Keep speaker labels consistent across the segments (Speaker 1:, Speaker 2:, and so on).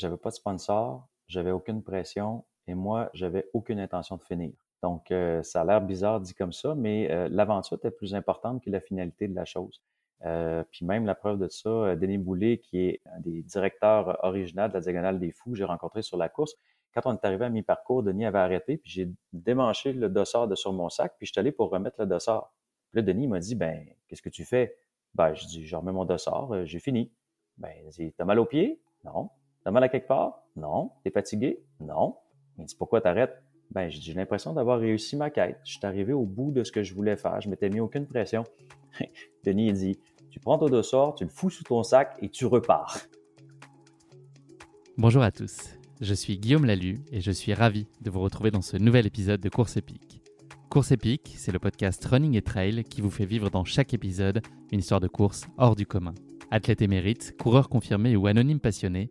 Speaker 1: j'avais pas de sponsor, j'avais aucune pression et moi, j'avais aucune intention de finir. Donc, euh, ça a l'air bizarre dit comme ça, mais euh, l'aventure était plus importante que la finalité de la chose. Euh, puis même la preuve de ça, Denis Boulet, qui est un des directeurs originaux de la Diagonale des Fous, j'ai rencontré sur la course. Quand on est arrivé à mi-parcours, Denis avait arrêté, puis j'ai démanché le dossard de sur mon sac, puis je suis allé pour remettre le dossard. Puis là, Denis m'a dit, ben, qu'est-ce que tu fais? Ben, je dis, je remets mon dossard, j'ai fini. Ben, il dit, t'as mal aux pieds? Non. T'as mal à quelque part? Non. T'es fatigué? Non. Il dit, pourquoi t'arrêtes? Ben, j'ai l'impression d'avoir réussi ma quête. Je suis arrivé au bout de ce que je voulais faire. Je m'étais mis aucune pression. Denis, il dit, tu prends ton dossard, tu le fous sous ton sac et tu repars.
Speaker 2: Bonjour à tous. Je suis Guillaume Lalu et je suis ravi de vous retrouver dans ce nouvel épisode de Course épique. Course épique, c'est le podcast Running et Trail qui vous fait vivre dans chaque épisode une histoire de course hors du commun. Athlète émérite, coureur confirmé ou anonyme passionné,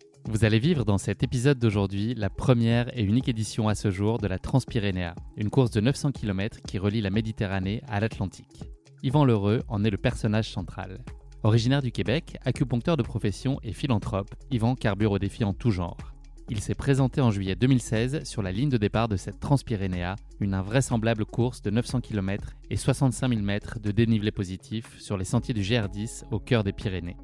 Speaker 2: Vous allez vivre dans cet épisode d'aujourd'hui la première et unique édition à ce jour de la Transpyrénéa, une course de 900 km qui relie la Méditerranée à l'Atlantique. Yvan Lheureux en est le personnage central. Originaire du Québec, acupuncteur de profession et philanthrope, Yvan carbure au défi en tout genre. Il s'est présenté en juillet 2016 sur la ligne de départ de cette Transpyrénéa, une invraisemblable course de 900 km et 65 000 mètres de dénivelé positif sur les sentiers du GR10 au cœur des Pyrénées.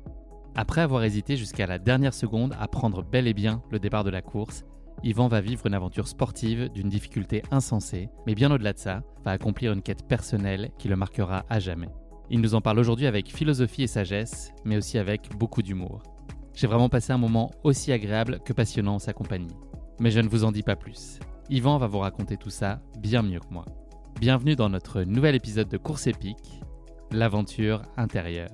Speaker 2: Après avoir hésité jusqu'à la dernière seconde à prendre bel et bien le départ de la course, Yvan va vivre une aventure sportive d'une difficulté insensée, mais bien au-delà de ça, va accomplir une quête personnelle qui le marquera à jamais. Il nous en parle aujourd'hui avec philosophie et sagesse, mais aussi avec beaucoup d'humour. J'ai vraiment passé un moment aussi agréable que passionnant en sa compagnie. Mais je ne vous en dis pas plus. Yvan va vous raconter tout ça bien mieux que moi. Bienvenue dans notre nouvel épisode de Course épique, l'aventure intérieure.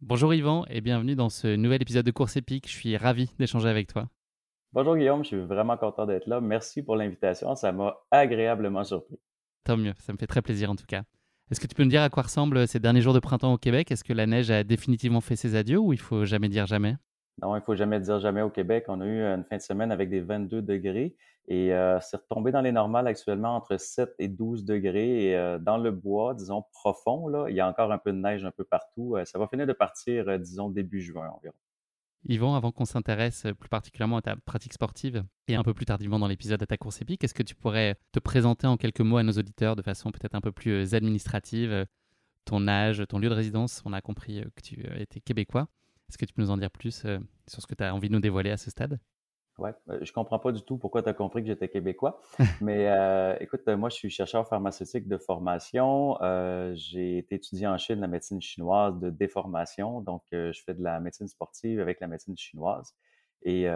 Speaker 2: Bonjour Yvan et bienvenue dans ce nouvel épisode de Course épique. Je suis ravi d'échanger avec toi.
Speaker 1: Bonjour Guillaume, je suis vraiment content d'être là. Merci pour l'invitation, ça m'a agréablement surpris.
Speaker 2: Tant mieux, ça me fait très plaisir en tout cas. Est-ce que tu peux nous dire à quoi ressemblent ces derniers jours de printemps au Québec? Est-ce que la neige a définitivement fait ses adieux ou il faut jamais dire jamais?
Speaker 1: Non, il faut jamais dire jamais au Québec. On a eu une fin de semaine avec des 22 degrés et euh, c'est retombé dans les normales actuellement entre 7 et 12 degrés. Et euh, dans le bois, disons profond, là, il y a encore un peu de neige un peu partout. Euh, ça va finir de partir, disons, début juin environ.
Speaker 2: Yvan, avant qu'on s'intéresse plus particulièrement à ta pratique sportive et un peu plus tardivement dans l'épisode à ta course épique, est-ce que tu pourrais te présenter en quelques mots à nos auditeurs de façon peut-être un peu plus administrative, ton âge, ton lieu de résidence? On a compris que tu étais québécois. Est-ce que tu peux nous en dire plus euh, sur ce que tu as envie de nous dévoiler à ce stade?
Speaker 1: Oui, euh, je comprends pas du tout pourquoi tu as compris que j'étais québécois. Mais euh, écoute, moi, je suis chercheur pharmaceutique de formation. j'ai été étudié en Chine la médecine chinoise de déformation. Donc, je fais de la médecine sportive avec la médecine chinoise. Et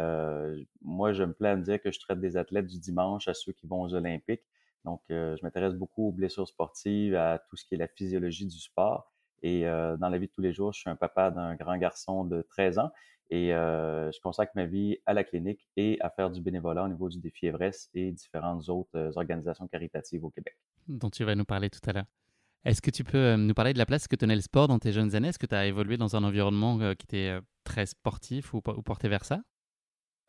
Speaker 1: moi, je me plais à me dire que je traite des athlètes du dimanche à ceux qui vont aux Olympiques. Donc, je m'intéresse beaucoup aux blessures sportives, à tout ce qui est la physiologie du sport. Et euh, dans la vie de tous les jours, je suis un papa d'un grand garçon de 13 ans et euh, je consacre ma vie à la clinique et à faire du bénévolat au niveau du défi Everest et différentes autres euh, organisations caritatives au Québec.
Speaker 2: Dont tu vas nous parler tout à l'heure. Est-ce que tu peux nous parler de la place que tenait le sport dans tes jeunes années? Est-ce que tu as évolué dans un environnement qui était très sportif ou, porté vers ça?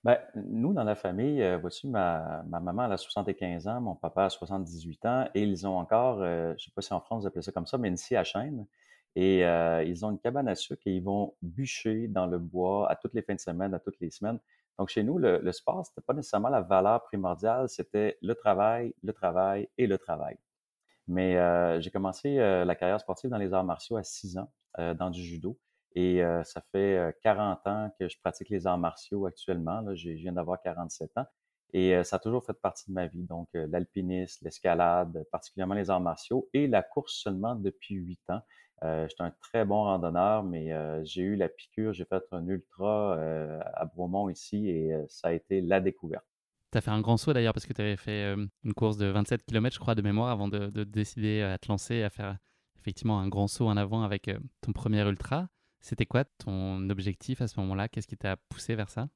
Speaker 1: Ben, nous, dans la famille, voici, ma, ma, maman elle a 75 ans, mon papa a 78 ans, et ils ont encore, je ne sais pas si en France vous appelez ça comme ça, mais une scie à chaîne. Et euh, ils ont une cabane à sucre et ils vont bûcher dans le bois à toutes les fins de semaine, à toutes les semaines. Donc, chez nous, le, le sport, c'était pas nécessairement la valeur primordiale, c'était le travail, le travail et le travail. Mais euh, j'ai commencé euh, la carrière sportive dans les arts martiaux à 6 ans, dans du judo. Et ça fait 40 ans que je pratique les arts martiaux actuellement. Là, je viens d'avoir 47 ans. Et ça a toujours fait partie de ma vie. Donc, l'alpinisme, l'escalade, particulièrement les arts martiaux et la course seulement depuis 8 ans. Euh, j'étais un très bon randonneur, mais euh, j'ai eu la piqûre. J'ai fait un ultra euh, à Bromont ici et ça a été la découverte.
Speaker 2: Tu as fait un grand saut d'ailleurs parce que tu avais fait une course de 27 km, je crois, de mémoire avant de, décider à te lancer, à faire effectivement un grand saut en avant avec ton premier ultra. C'était quoi ton objectif à ce moment-là? Qu'est-ce qui t'a poussé vers ça?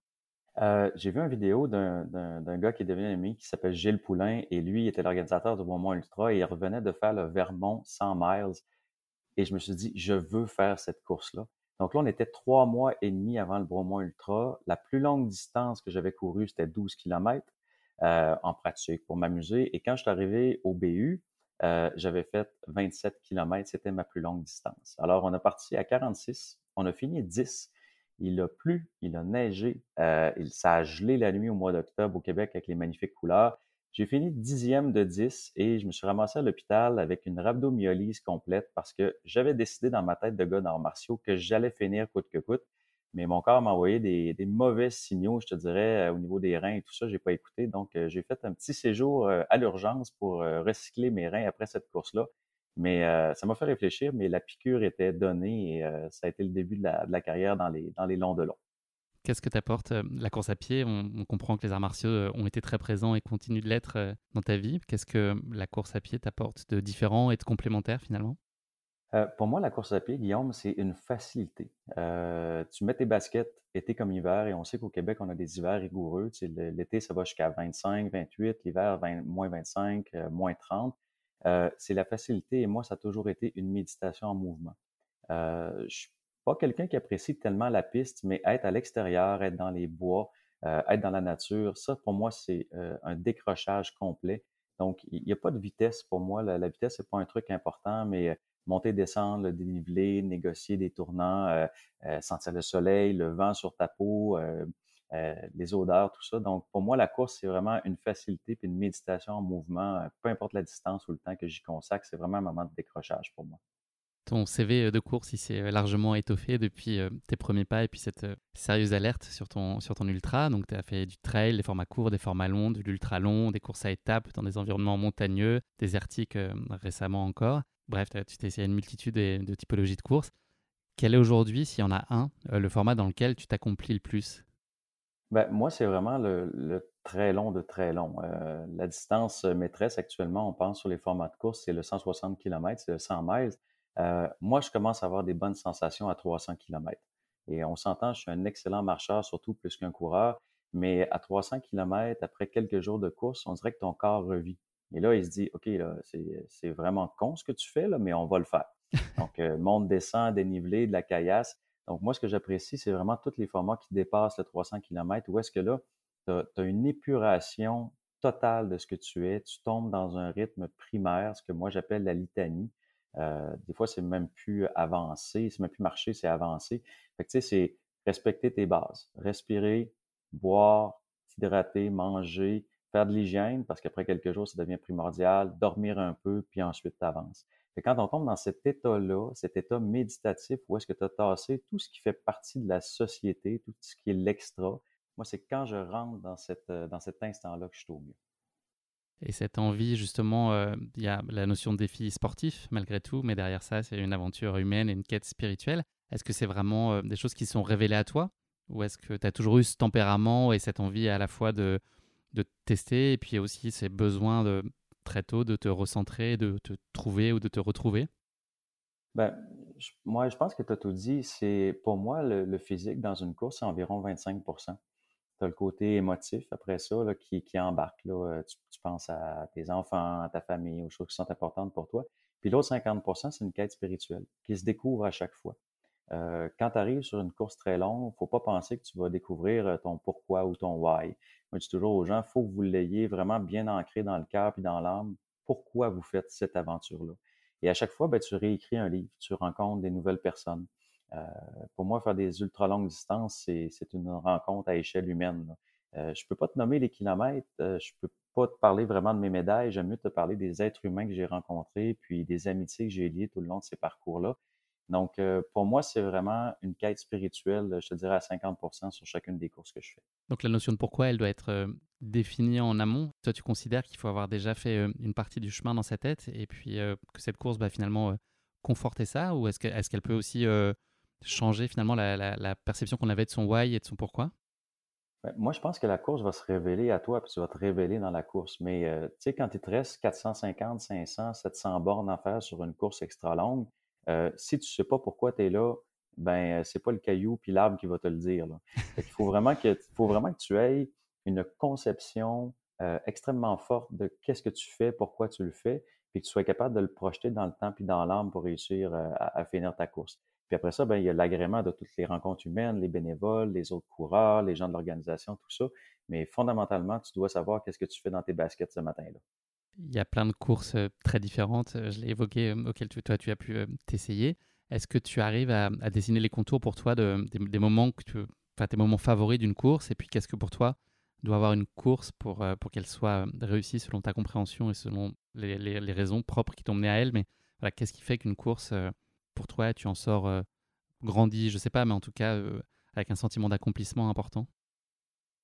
Speaker 1: Euh, j'ai vu une vidéo d'un gars qui est devenu ami qui s'appelle Gilles Poulain et lui était l'organisateur du Beaumont Ultra et il revenait de faire le Vermont 100 miles. Et je me suis dit, je veux faire cette course-là. Donc là, on était trois mois et demi avant le Beaumont Ultra. La plus longue distance que j'avais courue, c'était 12 km euh, en pratique pour m'amuser. Et quand je suis arrivé au BU, euh, j'avais fait 27 km. C'était ma plus longue distance. Alors, on a parti à 46. On a fini 10. Il a plu, il a neigé, euh, ça a gelé la nuit au mois d'octobre au Québec avec les magnifiques couleurs. J'ai fini dixième de 10 et je me suis ramassé à l'hôpital avec une rhabdomyolyse complète parce que j'avais décidé dans ma tête de gars d'arts martiaux que j'allais finir coûte que coûte. Mais mon corps m'a envoyé des, mauvais signaux, je te dirais, euh, au niveau des reins et tout ça, j'ai pas écouté. Donc, euh, j'ai fait un petit séjour à l'urgence pour recycler mes reins après cette course-là. Mais euh, ça m'a fait réfléchir, mais la piqûre était donnée et euh, ça a été le début de la, carrière dans les, dans les longs de long.
Speaker 2: Qu'est-ce que t'apporte euh, la course à pied? On, comprend que les arts martiaux ont été très présents et continuent de l'être dans ta vie. Qu'est-ce que la course à pied t'apporte de différent et de complémentaire finalement?
Speaker 1: Pour moi, la course à pied, Guillaume, c'est une facilité. tu mets tes baskets été comme hiver et on sait qu'au Québec, on a des hivers rigoureux. L'été, ça va jusqu'à 25, 28, l'hiver, moins 25, moins 30. Euh, c'est la facilité. Et moi, ça a toujours été une méditation en mouvement. Euh, je pas quelqu'un qui apprécie tellement la piste, mais être à l'extérieur, être dans les bois, euh, être dans la nature, ça, pour moi, c'est euh, un décrochage complet. Donc, il n'y a pas de vitesse pour moi. La, vitesse, c'est pas un truc important, mais monter, descendre, le dénivelé, négocier des tournants, sentir le soleil, le vent sur ta peau, euh, les odeurs, tout ça. Donc, pour moi, la course, c'est vraiment une facilité puis une méditation en mouvement, euh, peu importe la distance ou le temps que j'y consacre, c'est vraiment un moment de décrochage pour moi.
Speaker 2: Ton CV euh, de course, il s'est largement étoffé depuis tes premiers pas et puis cette sérieuse alerte sur ton, sur ton ultra. Donc, tu as fait du trail, des formats courts, des formats longs, de l'ultra long, des courses à étapes dans des environnements montagneux, désertiques récemment encore. Bref, tu t'es essayé une multitude de typologies de courses. Quel est aujourd'hui, s'il y en a un, le format dans lequel tu t'accomplis le plus?
Speaker 1: Ben, moi, c'est vraiment le, très long de très long. Euh, la distance maîtresse actuellement, on pense sur les formats de course, c'est le 160 km, c'est le 100 miles. Euh, moi, je commence à avoir des bonnes sensations à 300 km. Et on s'entend, je suis un excellent marcheur, surtout plus qu'un coureur, mais à 300 km, après quelques jours de course, on dirait que ton corps revit. Et là, il se dit, OK, là, c'est vraiment con ce que tu fais, là, mais on va le faire. Donc, euh, monte, descend, dénivelé, de la caillasse. Donc, moi, ce que j'apprécie, c'est vraiment tous les formats qui dépassent le 300 km, où est-ce que là, tu as, une épuration totale de ce que tu es. Tu tombes dans un rythme primaire, ce que moi j'appelle la litanie. Euh, des fois, c'est même plus avancé, c'est même plus marcher, c'est avancé. Fait que tu sais, c'est respecter tes bases. Respirer, boire, s'hydrater, manger, faire de l'hygiène, parce qu'après quelques jours, ça devient primordial, dormir un peu, puis ensuite tu avances quand on tombe dans cet état-là, cet état méditatif où est-ce que tu as tassé tout ce qui fait partie de la société, tout ce qui est l'extra, moi, c'est quand je rentre dans, cette, euh, dans cet instant-là que je suis au mieux.
Speaker 2: Et cette envie, justement, euh, il y a la notion de défi sportif, malgré tout, mais derrière ça, c'est une aventure humaine et une quête spirituelle. Est-ce que c'est vraiment euh, des choses qui sont révélées à toi? Ou est-ce que tu as toujours eu ce tempérament et cette envie à la fois de, de tester et puis aussi ces besoins de très tôt de te recentrer, de te trouver ou de te retrouver?
Speaker 1: Ben, moi, je pense que tu as tout dit. Pour moi, le, physique dans une course, c'est environ 25 Tu as le côté émotif après ça là, qui, qui embarque. Là. Euh, tu, penses à tes enfants, à ta famille, aux choses qui sont importantes pour toi. Puis l'autre 50% c'est une quête spirituelle qui se découvre à chaque fois. Euh, quand tu arrives sur une course très longue, faut pas penser que tu vas découvrir euh, ton pourquoi ou ton why. Moi, je dis toujours aux gens, faut que vous l'ayez vraiment bien ancré dans le cœur et dans l'âme. Pourquoi vous faites cette aventure-là? Et à chaque fois, ben, tu réécris un livre, tu rencontres des nouvelles personnes. Euh, pour moi, faire des ultra longues distances, c'est une rencontre à échelle humaine. Euh, je peux pas te nommer les kilomètres, euh, je peux pas te parler vraiment de mes médailles, j'aime mieux te parler des êtres humains que j'ai rencontrés, puis des amitiés que j'ai liées tout le long de ces parcours-là. Donc, pour moi, c'est vraiment une quête spirituelle, je te dirais à 50% sur chacune des courses que je fais.
Speaker 2: Donc, la notion de pourquoi, elle doit être définie en amont. Toi, tu considères qu'il faut avoir déjà fait une partie du chemin dans sa tête et puis que cette course va finalement conforter ça Ou est-ce qu'elle peut aussi changer finalement la, perception qu'on avait de son why et de son pourquoi?
Speaker 1: Ben, moi, je pense que la course va se révéler à toi, puis tu vas te révéler dans la course. Mais tu sais, quand il te reste 450, 500, 700 bornes à faire sur une course extra longue, euh, si tu ne sais pas pourquoi tu es là, ben c'est pas le caillou puis l'arbre qui va te le dire. Il faut vraiment que, faut vraiment que tu aies une conception extrêmement forte de qu'est-ce que tu fais, pourquoi tu le fais, puis que tu sois capable de le projeter dans le temps puis dans l'âme pour réussir à, finir ta course. Puis après ça, ben, il y a l'agrément de toutes les rencontres humaines, les bénévoles, les autres coureurs, les gens de l'organisation, tout ça. Mais fondamentalement, tu dois savoir qu'est-ce que tu fais dans tes baskets ce matin-là.
Speaker 2: Il y a plein de courses très différentes, je l'ai évoqué, auxquelles toi tu as pu t'essayer. Est-ce que tu arrives à, dessiner les contours pour toi de, des, moments que tu, enfin, tes moments favoris d'une course? Et puis qu'est-ce que pour toi doit avoir une course pour, pour qu'elle soit réussie selon ta compréhension et selon les, raisons propres qui t'ont mené à elle? Mais qu'est-ce qui fait qu'une course, toi, tu en sors grandi, je ne sais pas, mais en tout cas avec un sentiment d'accomplissement important?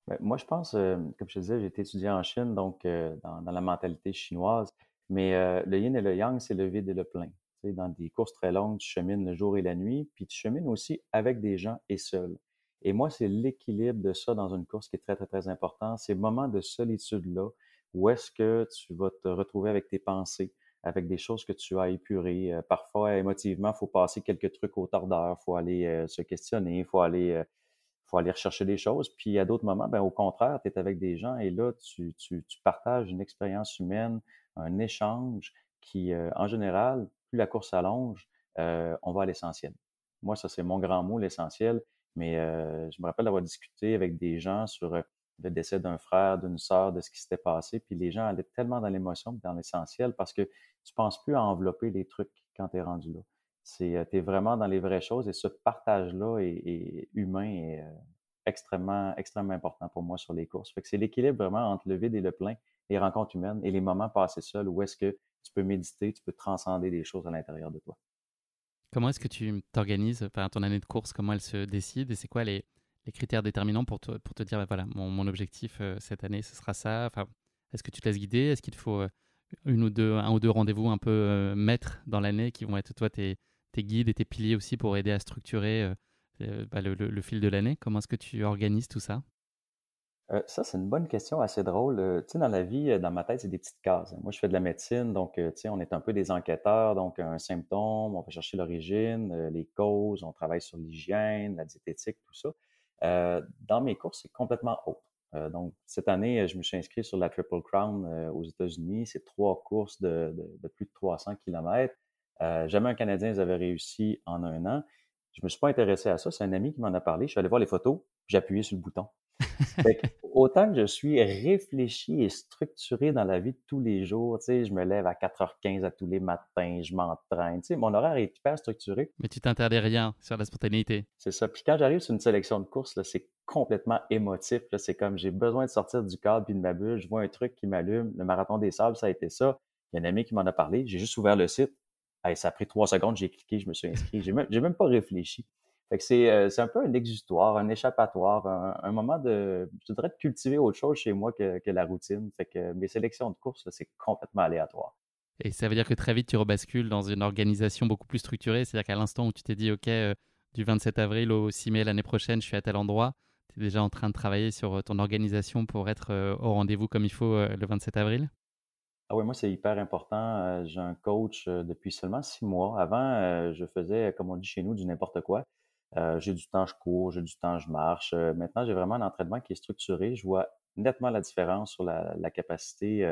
Speaker 1: Ben, moi, je pense, euh, comme je te disais, j'ai été étudié en Chine, donc euh, dans, la mentalité chinoise. Mais euh, le yin et le yang, c'est le vide et le plein. Dans des courses très longues, tu chemines le jour et la nuit, puis tu chemines aussi avec des gens et seul. Et moi, c'est l'équilibre de ça dans une course qui est très, très, très important. Ces moments de solitude-là, où est-ce que tu vas te retrouver avec tes pensées, avec des choses que tu as épurées. parfois, émotivement, il faut passer quelques trucs au tordeur, il faut aller se questionner, il faut aller faut aller rechercher des choses. Puis à d'autres moments, ben, au contraire, tu es avec des gens et là, tu, tu, tu partages une expérience humaine, un échange qui, euh, en général, plus la course s'allonge, euh, on va à l'essentiel. Moi, ça, c'est mon grand mot, l'essentiel. Mais euh, je me rappelle d'avoir discuté avec des gens sur le décès d'un frère, d'une sœur, de ce qui s'était passé. Puis les gens allaient tellement dans l'émotion dans l'essentiel parce que tu penses plus à envelopper les trucs quand tu es rendu là. C'est, euh, tu es vraiment dans les vraies choses et ce partage-là est, humain et euh, extrêmement, extrêmement important pour moi sur les courses. C'est l'équilibre vraiment entre le vide et le plein, les rencontres humaines et les moments passés seuls où est-ce que tu peux méditer, tu peux transcender des choses à l'intérieur de toi.
Speaker 2: Comment est-ce que tu t'organises, enfin, ton année de course, comment elle se décide et c'est quoi les, les, critères déterminants pour te, pour te dire, bah, voilà, mon, mon objectif euh, cette année, ce sera ça enfin, Est-ce que tu te laisses guider? Est-ce qu'il te faut une ou deux, un ou deux rendez-vous un peu maîtres dans l'année qui vont être toi tes, tes guides et tes piliers aussi pour aider à structurer euh, euh, bah, le, fil de l'année? Comment est-ce que tu organises tout ça?
Speaker 1: Euh, ça, c'est une bonne question assez drôle. tu sais, dans la vie, dans ma tête, c'est des petites cases. Moi, je fais de la médecine, donc, tu sais, on est un peu des enquêteurs. Donc, un symptôme, on va chercher l'origine, les causes, on travaille sur l'hygiène, la diététique, tout ça. Dans mes courses, c'est complètement autre. donc, cette année, je me suis inscrit sur la Triple Crown aux États-Unis. C'est trois courses de, de, plus de 300 km. Euh, jamais un Canadien les avait réussi en un an. Je me suis pas intéressé à ça. C'est un ami qui m'en a parlé. Je suis allé voir les photos. J'ai appuyé sur le bouton. autant que je suis réfléchi et structuré dans la vie de tous les jours, tu sais, je me lève à 4h15 à tous les matins, je m'entraîne, tu sais, mon horaire est hyper structuré.
Speaker 2: Mais tu t'interdis rien sur la spontanéité.
Speaker 1: C'est ça. Puis quand j'arrive sur une sélection de courses, c'est complètement émotif. C'est comme j'ai besoin de sortir du cadre puis de ma bulle. Je vois un truc qui m'allume. Le marathon des sables, ça a été ça. Il y a un ami qui m'en a parlé. J'ai juste ouvert le site ça a pris trois secondes, j'ai cliqué, je me suis inscrit. J'ai même, même pas réfléchi. Fait que euh, c'est, un peu un exutoire, un échappatoire, un, moment de, je voudrais de cultiver autre chose chez moi que, la routine. Fait que mes sélections de courses, c'est complètement aléatoire.
Speaker 2: Et ça veut dire que très vite, tu rebascules dans une organisation beaucoup plus structurée. C'est-à-dire qu'à l'instant où tu t'es dit, OK, euh, du 27 avril au 6 mai l'année prochaine, je suis à tel endroit, tu es déjà en train de travailler sur euh, ton organisation pour être au rendez-vous comme il faut le 27 avril?
Speaker 1: Ah oui, moi, c'est hyper important. J'ai un coach depuis seulement six mois. Avant, je faisais, comme on dit chez nous, du n'importe quoi. J'ai du temps, je cours, j'ai du temps, je marche. maintenant, j'ai vraiment un entraînement qui est structuré. Je vois nettement la différence sur la, capacité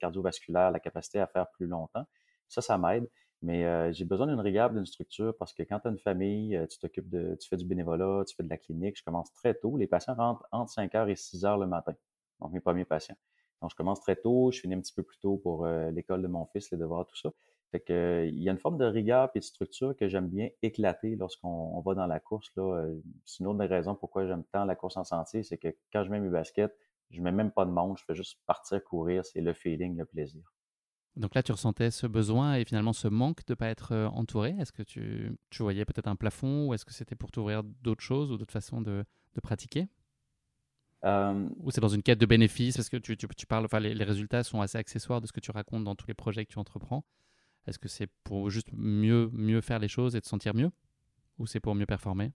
Speaker 1: cardiovasculaire, la capacité à faire plus longtemps. Ça, ça m'aide. Mais j'ai besoin d'une rigueur, d'une structure parce que quand tu as une famille, tu t'occupes de, tu fais du bénévolat, tu fais de la clinique. Je commence très tôt. Les patients rentrent entre 5 heures et 6 heures le matin. Donc, mes premiers patients. Donc, je commence très tôt, je finis un petit peu plus tôt pour euh, l'école de mon fils, les devoirs, tout ça. Fait que, euh, il y a une forme de rigueur et de structure que j'aime bien éclater lorsqu'on va dans la course. Là. Euh, c'est une autre des raisons pourquoi j'aime tant la course en sentier, c'est que quand je mets mes baskets, je mets même pas de monde, je fais juste partir courir, c'est le feeling, le plaisir.
Speaker 2: Donc là, tu ressentais ce besoin et finalement ce manque de ne pas être entouré? Est-ce que tu, tu voyais peut-être un plafond ou est-ce que c'était pour t'ouvrir d'autres choses ou d'autres façons de, de pratiquer? Euh, Ou c'est dans une quête de bénéfices? Parce que tu, tu, parles, enfin, les, résultats sont assez accessoires de ce que tu racontes dans tous les projets que tu entreprends. Est-ce que c'est pour juste mieux, mieux faire les choses et te sentir mieux? Ou c'est pour mieux performer?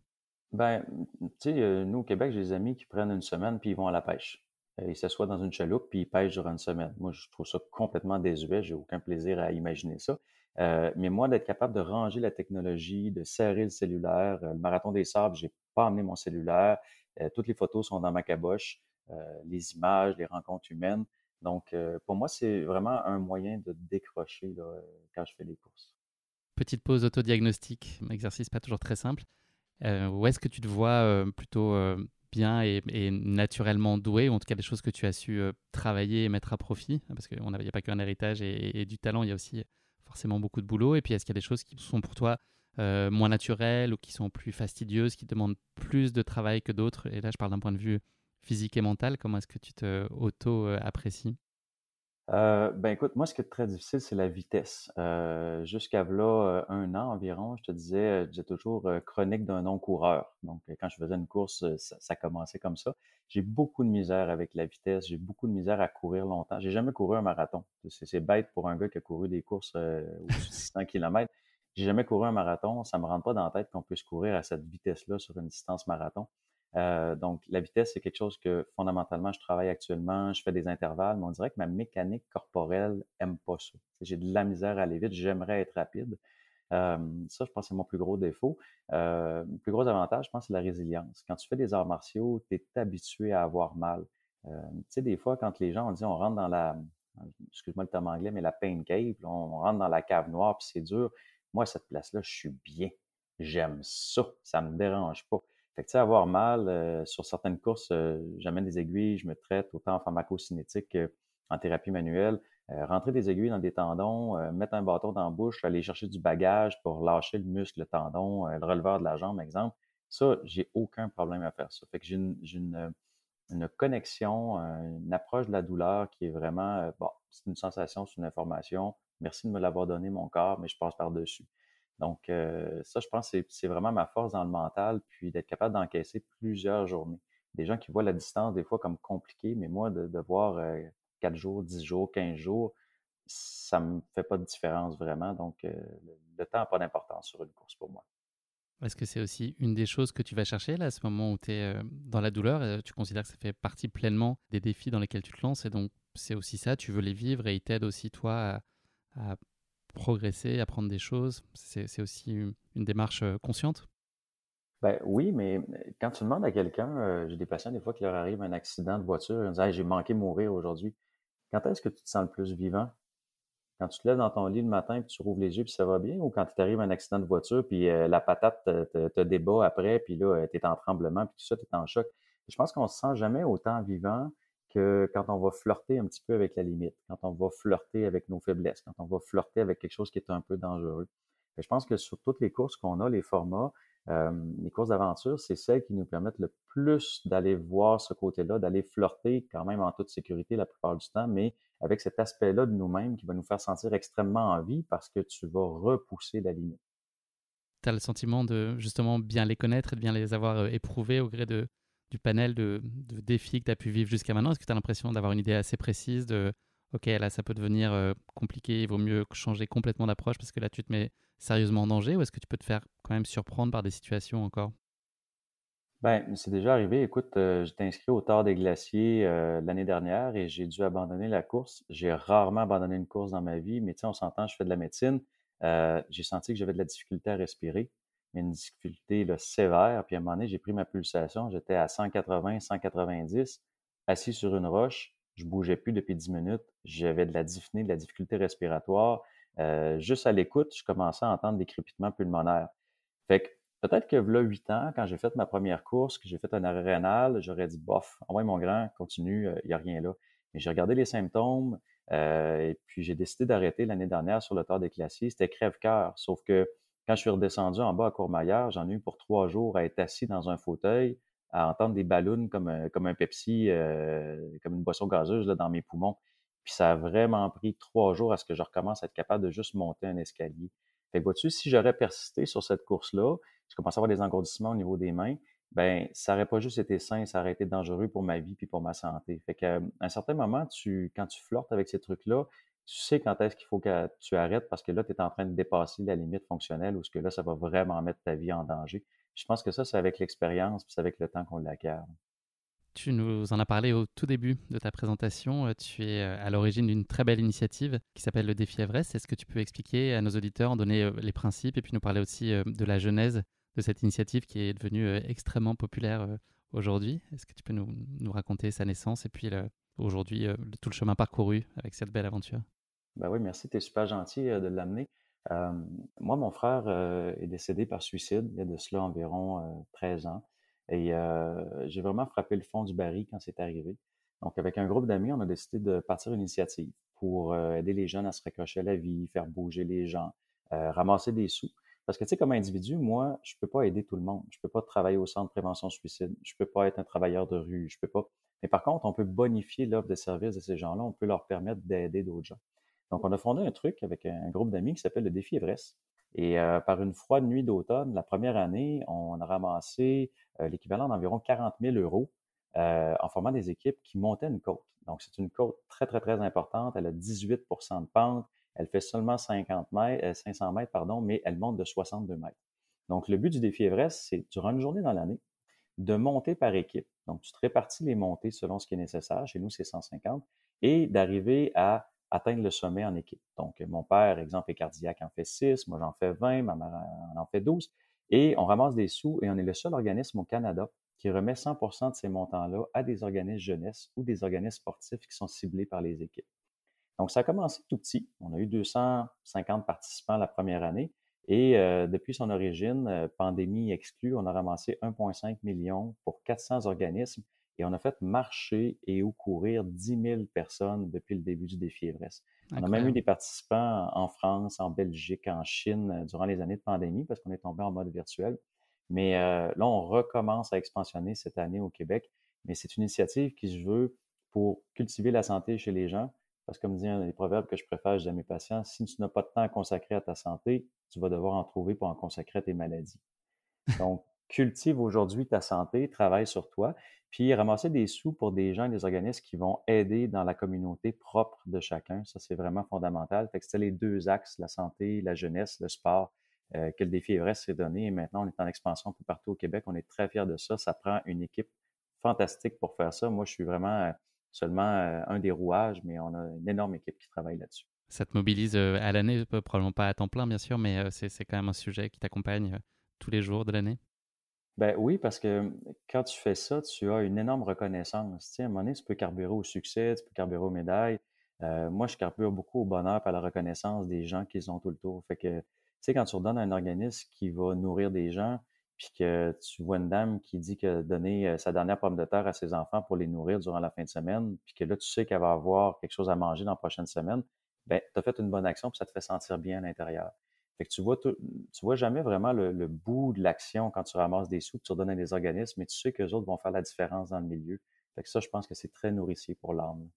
Speaker 1: Ben, tu sais, euh, nous au Québec, j'ai des amis qui prennent une semaine puis ils vont à la pêche. Euh, ils s'assoient dans une chaloupe puis ils pêchent durant une semaine. Moi, je trouve ça complètement désuet. J'ai aucun plaisir à imaginer ça. mais moi, d'être capable de ranger la technologie, de serrer le cellulaire, le marathon des sables, j'ai pas amené mon cellulaire. toutes les photos sont dans ma caboche, les images, les rencontres humaines. Donc, pour moi, c'est vraiment un moyen de décrocher quand je fais les courses.
Speaker 2: Petite pause autodiagnostique, exercice pas toujours très simple. où est-ce que tu te vois plutôt bien et, naturellement doué, ou en tout cas des choses que tu as su euh, travailler et mettre à profit? Parce qu'il n'y a pas qu'un héritage et, du talent, il y a aussi forcément beaucoup de boulot. Et puis, est-ce qu'il y a des choses qui sont pour toi euh, moins naturelles ou qui sont plus fastidieuses, qui demandent plus de travail que d'autres? Et là, je parle d'un point de vue physique et mental. Comment est-ce que tu te auto-apprécies?
Speaker 1: Euh, ben écoute, moi, ce qui est très difficile, c'est la vitesse. Euh, jusqu'à là, euh, un an environ, je te disais, j'ai toujours chronique d'un non-coureur. Donc, quand je faisais une course, ça, ça commençait comme ça. J'ai beaucoup de misère avec la vitesse. J'ai beaucoup de misère à courir longtemps. J'ai jamais couru un marathon. C'est bête pour un gars qui a couru des courses au 600 km. J'ai jamais couru un marathon. Ça me rentre pas dans la tête qu'on puisse courir à cette vitesse-là sur une distance marathon. Euh, donc, la vitesse, c'est quelque chose que fondamentalement, je travaille actuellement, je fais des intervalles, mais on dirait que ma mécanique corporelle aime pas ça. J'ai de la misère à aller vite, j'aimerais être rapide. Euh, ça, je pense, c'est mon plus gros défaut. Euh, le plus gros avantage, je pense, c'est la résilience. Quand tu fais des arts martiaux, tu es habitué à avoir mal. tu sais, des fois, quand les gens ont dit on rentre dans la, excuse-moi le terme anglais, mais la pain cave, on rentre dans la cave noire, puis c'est dur. Moi, cette place-là, je suis bien. J'aime ça. Ça me dérange pas. Fait que, tu sais, avoir mal euh, sur certaines courses, euh, j'amène des aiguilles, je me traite autant en pharmacocinétique qu'en thérapie manuelle. Euh, rentrer des aiguilles dans des tendons, mettre un bâton dans la bouche, aller chercher du bagage pour lâcher le muscle, le tendon, le releveur de la jambe, exemple. Ça, j'ai aucun problème à faire ça. Fait que j'ai une, une, une, connexion, une approche de la douleur qui est vraiment, bon, c'est une sensation, c'est une information. Merci de me l'avoir donné, mon corps, mais je passe par-dessus. Donc, euh, ça, je pense que c'est vraiment ma force dans le mental, puis d'être capable d'encaisser plusieurs journées. Des gens qui voient la distance des fois comme compliqué, mais moi, de, voir euh, 4 jours, 10 jours, 15 jours, ça ne me fait pas de différence vraiment. Donc, euh, le, temps n'a pas d'importance sur une course pour moi.
Speaker 2: Est-ce que c'est aussi une des choses que tu vas chercher là, à ce moment où tu es euh, dans la douleur? Tu considères que ça fait partie pleinement des défis dans lesquels tu te lances et donc c'est aussi ça, tu veux les vivre et ils t'aident aussi toi à progresser, apprendre des choses. C'est aussi une démarche euh, consciente.
Speaker 1: Ben oui, mais quand tu demandes à quelqu'un, euh, j'ai des patients des fois qui leur arrive un accident de voiture, ils disent j'ai manqué mourir aujourd'hui. Quand est-ce que tu te sens le plus vivant? Quand tu te lèves dans ton lit le matin, puis tu rouvres les yeux, puis ça va bien, ou quand tu t'arrive un accident de voiture, puis euh, la patate te, te, débat après, puis là, tu es en tremblement, puis tout ça, tu es en choc? Je pense qu'on se sent jamais autant vivant que quand on va flirter un petit peu avec la limite, quand on va flirter avec nos faiblesses, quand on va flirter avec quelque chose qui est un peu dangereux. je pense que sur toutes les courses qu'on a, les formats, les courses d'aventure, c'est celles qui nous permettent le plus d'aller voir ce côté-là, d'aller flirter quand même en toute sécurité la plupart du temps, mais avec cet aspect-là de nous-mêmes qui va nous faire sentir extrêmement en vie parce que tu vas repousser la limite.
Speaker 2: Tu as le sentiment de justement bien les connaître et de bien les avoir éprouvés au gré de, du panel de, défis que tu as pu vivre jusqu'à maintenant? Est-ce que tu as l'impression d'avoir une idée assez précise de OK, là, ça peut devenir euh, compliqué, il vaut mieux changer complètement d'approche parce que là, tu te mets sérieusement en danger ou est-ce que tu peux te faire quand même surprendre par des situations encore?
Speaker 1: Ben, c'est déjà arrivé. Écoute, euh, j'étais inscrit au Tard des Glaciers euh, l'année dernière et j'ai dû abandonner la course. J'ai rarement abandonné une course dans ma vie, mais sais, on s'entend, je fais de la médecine. j'ai senti que j'avais de la difficulté à respirer une difficulté sévère. Puis à un moment donné, j'ai pris ma pulsation, j'étais à 180, 190, assis sur une roche, je bougeais plus depuis 10 minutes, j'avais de la dyspnée, de la difficulté respiratoire. Euh, juste à l'écoute, je commençais à entendre des crépitements pulmonaires. Fait que peut-être que là, 8 ans, quand j'ai fait ma première course, que j'ai fait un arrêt rénal, j'aurais dit bof, envoie mon grand, continue, il euh, n'y a rien là. Mais j'ai regardé les symptômes, euh, et puis j'ai décidé d'arrêter l'année dernière sur le tort des classiers. C'était crève-cœur, sauf que quand je suis redescendu en bas à Courmayeur, j'en ai eu pour trois jours à être assis dans un fauteuil, à entendre des ballons comme, un, comme un Pepsi, euh, comme une boisson gazeuse dans mes poumons. Puis ça a vraiment pris trois jours à ce que je recommence à être capable de juste monter un escalier. Fait que vois-tu, si j'aurais persisté sur cette course-là, je commençais à avoir des engourdissements au niveau des mains, ben ça n'aurait pas juste été sain, ça aurait été dangereux pour ma vie puis pour ma santé. Fait qu'à un certain moment, tu, quand tu flirtes avec ces trucs-là, tu sais quand est-ce qu'il faut que tu arrêtes parce que là, tu es en train de dépasser la limite fonctionnelle ou ce que là, ça va vraiment mettre ta vie en danger? Je pense que ça, c'est avec l'expérience, puis c'est avec le temps qu'on l'acquiert.
Speaker 2: Tu nous en as parlé au tout début de ta présentation. Euh, tu es euh, à l'origine d'une très belle initiative qui s'appelle le défi Everest. Est-ce que tu peux expliquer à nos auditeurs, donner euh, les principes et puis nous parler aussi de la genèse de cette initiative qui est devenue extrêmement populaire aujourd'hui? Est-ce que tu peux nous, nous, raconter sa naissance et puis aujourd'hui tout le chemin parcouru avec cette belle aventure
Speaker 1: ben oui, merci. Tu es super gentil de l'amener. moi, mon frère est décédé par suicide il y a de cela environ 13 ans. Et euh, j'ai vraiment frappé le fond du baril quand c'est arrivé. Donc, avec un groupe d'amis, on a décidé de partir une initiative pour euh, aider les jeunes à se raccrocher à la vie, faire bouger les gens, euh, ramasser des sous. Parce que, tu sais, comme individu, moi, je peux pas aider tout le monde. Je peux pas travailler au centre de prévention suicide. Je peux pas être un travailleur de rue. Je peux pas. Mais par contre, on peut bonifier l'offre de services de ces gens-là. On peut leur permettre d'aider d'autres gens. Donc, on a fondé un truc avec un groupe d'amis qui s'appelle le Défi Everest. Et euh, par une froide nuit d'automne, la première année, on a ramassé euh, l'équivalent d'environ 40 000 euros euh, en formant des équipes qui montaient une côte. Donc, c'est une côte très, très, très importante. Elle a 18% de pente. Elle fait seulement 50 mètres, 500 mètres, pardon, mais elle monte de 62 mètres. Donc, le but du défi Everest, c'est durant une journée dans l'année de monter par équipe. Donc, tu te répartis les montées selon ce qui est nécessaire. Chez nous, c'est 150. Et d'arriver à atteindre le sommet en équipe. Donc, mon père, exemple, est cardiaque, en fait 6, moi j'en fais 20, ma mère en fait 12. Et on ramasse des sous et on est le seul organisme au Canada qui remet 100% de ces montants-là à des organismes jeunesse ou des organismes sportifs qui sont ciblés par les équipes. Donc, ça a commencé tout petit. On a eu 250 participants la première année. Et euh, depuis son origine, euh, pandémie exclue, on a ramassé 1,5 million pour 400 organismes et on a fait marcher et ou courir 10 000 personnes depuis le début du défi Everest. On a même eu des participants en France, en Belgique, en Chine euh, durant les années de pandémie parce qu'on est tombé en mode virtuel. Mais euh, là, on recommence à expansionner cette année au Québec. Mais c'est une initiative qui se veut pour cultiver la santé chez les gens. Parce que comme dit un des proverbes que je préfère, je dis à mes patients, si tu n'as pas de temps à consacrer à ta santé, tu vas devoir en trouver pour en consacrer à tes maladies. Donc, cultive aujourd'hui ta santé, travaille sur toi, puis ramasser des sous pour des gens et des organismes qui vont aider dans la communauté propre de chacun. Ça, c'est vraiment fondamental. Fait que c'était les deux axes, la santé, la jeunesse, le sport, euh, que le défi Everest s'est donné. Et maintenant, on est en expansion un partout au Québec. On est très fiers de ça. Ça prend une équipe fantastique pour faire ça. Moi, je suis vraiment euh, seulement un des rouages, mais on a une énorme équipe qui travaille là-dessus.
Speaker 2: Ça te mobilise à l'année, probablement pas à temps plein, bien sûr, mais c'est quand même un sujet qui t'accompagne tous les jours de l'année?
Speaker 1: Ben oui, parce que quand tu fais ça, tu as une énorme reconnaissance. Tu à un moment donné, tu peux carburer au succès, tu peux carburer aux médailles. Euh, moi, je carbure beaucoup au bonheur par la reconnaissance des gens qu'ils ont tout le tour. Fait que, tu sais, quand tu redonnes un organisme qui va nourrir des gens, puis que tu vois une dame qui dit que donner euh, sa dernière pomme de terre à ses enfants pour les nourrir durant la fin de semaine, puis que là, tu sais qu'elle va avoir quelque chose à manger dans la prochaine semaine, ben, tu as fait une bonne action, puis ça te fait sentir bien à l'intérieur. Fait que tu vois, vois jamais vraiment le, bout de l'action quand tu ramasses des sous, tu redonnes à des organismes, mais tu sais que les autres vont faire la différence dans le milieu. Fait que ça, je pense que c'est très nourricier pour l'âme.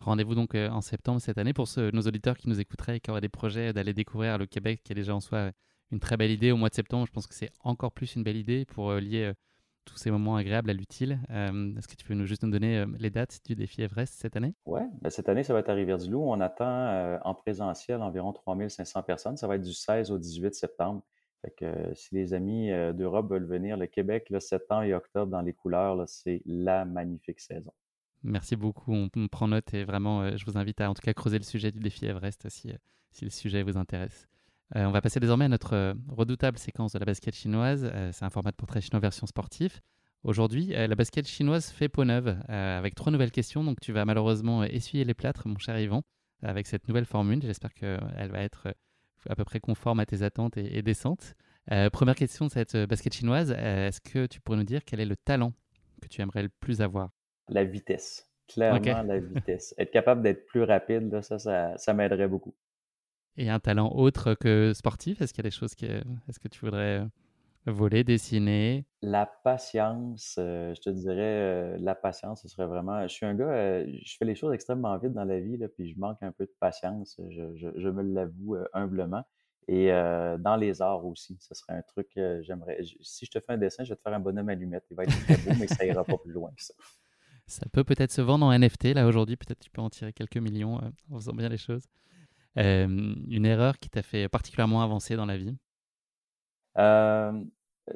Speaker 2: Rendez-vous donc euh, en septembre cette année pour nos auditeurs qui nous écouteraient et qui auraient des projets d'aller découvrir le Québec, qui est déjà en soi une très belle idée au mois de septembre. Je pense que c'est encore plus une belle idée pour euh, lier euh, tous ces moments agréables à l'utile. Euh, est-ce que tu peux nous juste nous donner euh, les dates du défi Everest cette année?
Speaker 1: Oui, ben, cette année, ça va être à Rivière-du-Loup. On attend euh, en présentiel environ 3500 personnes. Ça va être du 16 au 18 septembre. Fait que si les amis d'Europe veulent venir, le Québec, le septembre et octobre dans les couleurs, c'est la magnifique saison.
Speaker 2: Merci beaucoup. On, prend note et vraiment, je vous invite à en tout cas creuser le sujet du défi Everest si, si le sujet vous intéresse. Euh, on va passer désormais à notre euh, redoutable séquence de la basket chinoise. Euh, c'est un format de portrait chinois version sportif. Aujourd'hui, la basket chinoise fait peau neuve avec trois nouvelles questions. Donc, tu vas malheureusement essuyer les plâtres, mon cher Yvan, avec cette nouvelle formule. J'espère qu'elle va être à peu près conforme à tes attentes et, décente. première question de cette basket chinoise. Est-ce que tu pourrais nous dire quel est le talent que tu aimerais le plus avoir?
Speaker 1: La vitesse. Clairement, la vitesse. Être capable d'être plus rapide, ça, ça m'aiderait beaucoup.
Speaker 2: Et un talent autre que sportif? Est-ce qu'il y a des choses que, est-ce que tu voudrais euh, voler, dessiner?
Speaker 1: La patience, euh, je te dirais, euh, la patience, ce serait vraiment. Je suis un gars, je fais les choses extrêmement vite dans la vie, là, puis je manque un peu de patience, je, je, me l'avoue humblement. Et dans les arts aussi, ce serait un truc que j'aimerais. Si je te fais un dessin, je vais te faire un bonhomme allumette. Il va être très beau, mais ça ira pas plus loin que ça.
Speaker 2: Ça peut peut-être se vendre en NFT, là, aujourd'hui. Peut-être tu peux en tirer quelques millions en faisant bien les choses. Une erreur qui t'a fait particulièrement avancer dans la vie?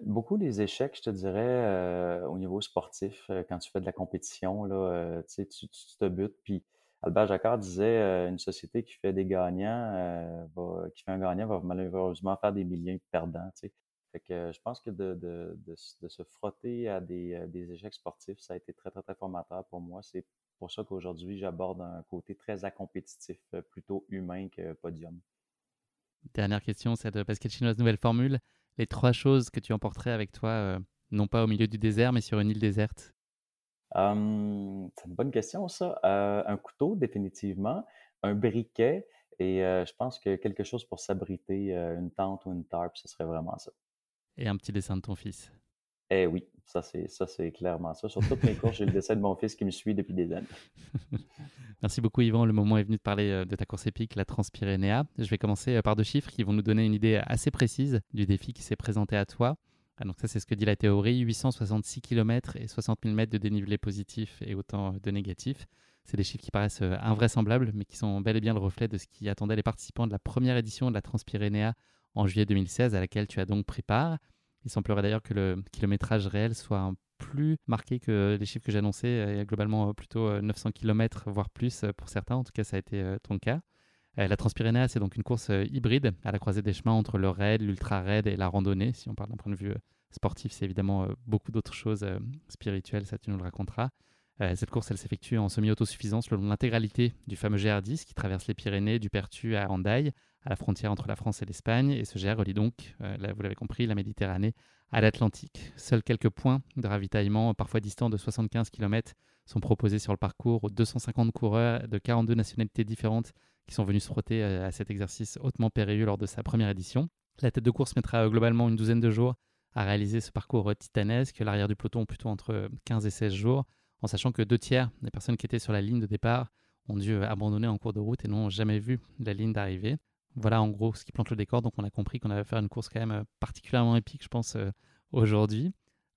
Speaker 1: Beaucoup les échecs, je te dirais, au niveau sportif, quand tu fais de la compétition, là, tu te butes, puis Albert Jacquard disait, une société qui fait des gagnants, qui fait un gagnant va malheureusement faire des millions de perdants? Fait que je pense que de se frotter à des, échecs sportifs, ça a été très, très, très formateur pour moi. Pour ça qu'aujourd'hui, j'aborde un côté très compétitif, plutôt humain que podium.
Speaker 2: Dernière question, c'est de Pascal Chinoise, nouvelle formule. Les trois choses que tu emporterais avec toi, non pas au milieu du désert, mais sur une île déserte?
Speaker 1: Hum, c'est une bonne question, ça. Euh, un couteau, définitivement. Un briquet. Et euh, je pense que quelque chose pour s'abriter, euh, une tente ou une tarpe, ce serait vraiment ça.
Speaker 2: Et un petit dessin de ton fils.
Speaker 1: Eh oui, ça c'est ça c'est clairement ça. Sur toutes mes courses, j'ai le dessin de mon fils qui me suit depuis des années.
Speaker 2: Merci beaucoup Yvan. Le moment est venu de parler de ta course épique, la Transpyrénéa. Je vais commencer par deux chiffres qui vont nous donner une idée assez précise du défi qui s'est présenté à toi. Ah, donc ça, c'est ce que dit la théorie. 866 km et 60 000 mètres de dénivelé positif et autant de négatif. C'est des chiffres qui paraissent euh, invraisemblables, mais qui sont bel et bien le reflet de ce qui attendait les participants de la première édition de la Transpyrénéa en juillet 2016, à laquelle tu as donc pris part. Il semblerait d'ailleurs que le kilométrage réel soit plus marqué que les chiffres que j'annonçais, a globalement euh, plutôt 900 euh, km, voire plus pour certains. En tout cas, ça a été ton cas. La Transpyrénéa, c'est donc une course hybride à la croisée des chemins entre le raid, l'ultra raid et la randonnée. Si on parle d'un point de vue sportif, c'est évidemment beaucoup d'autres choses spirituelles, ça tu nous le raconteras. cette course, elle s'effectue en semi-autosuffisance le long de l'intégralité du fameux GR10 qui traverse les Pyrénées du Pertu à Andaille, à la frontière entre la France et l'Espagne. Et ce GR relie donc, vous l'avez compris, la Méditerranée à l'Atlantique. Seuls quelques points de ravitaillement, parfois distants de 75 km, sont proposés sur le parcours aux 250 coureurs de 42 nationalités différentes qui sont venus se frotter à cet exercice hautement périlleux lors de sa première édition. La tête de course mettra globalement une douzaine de jours à réaliser ce parcours titanesque, l'arrière du peloton plutôt entre 15 et 16 jours, en sachant que deux tiers des personnes qui étaient sur la ligne de départ ont dû abandonner en cours de route et n'ont jamais vu la ligne d'arrivée. Voilà en gros ce qui plante le décor, donc on a compris qu'on allait faire une course quand même particulièrement épique, je pense, euh, aujourd'hui.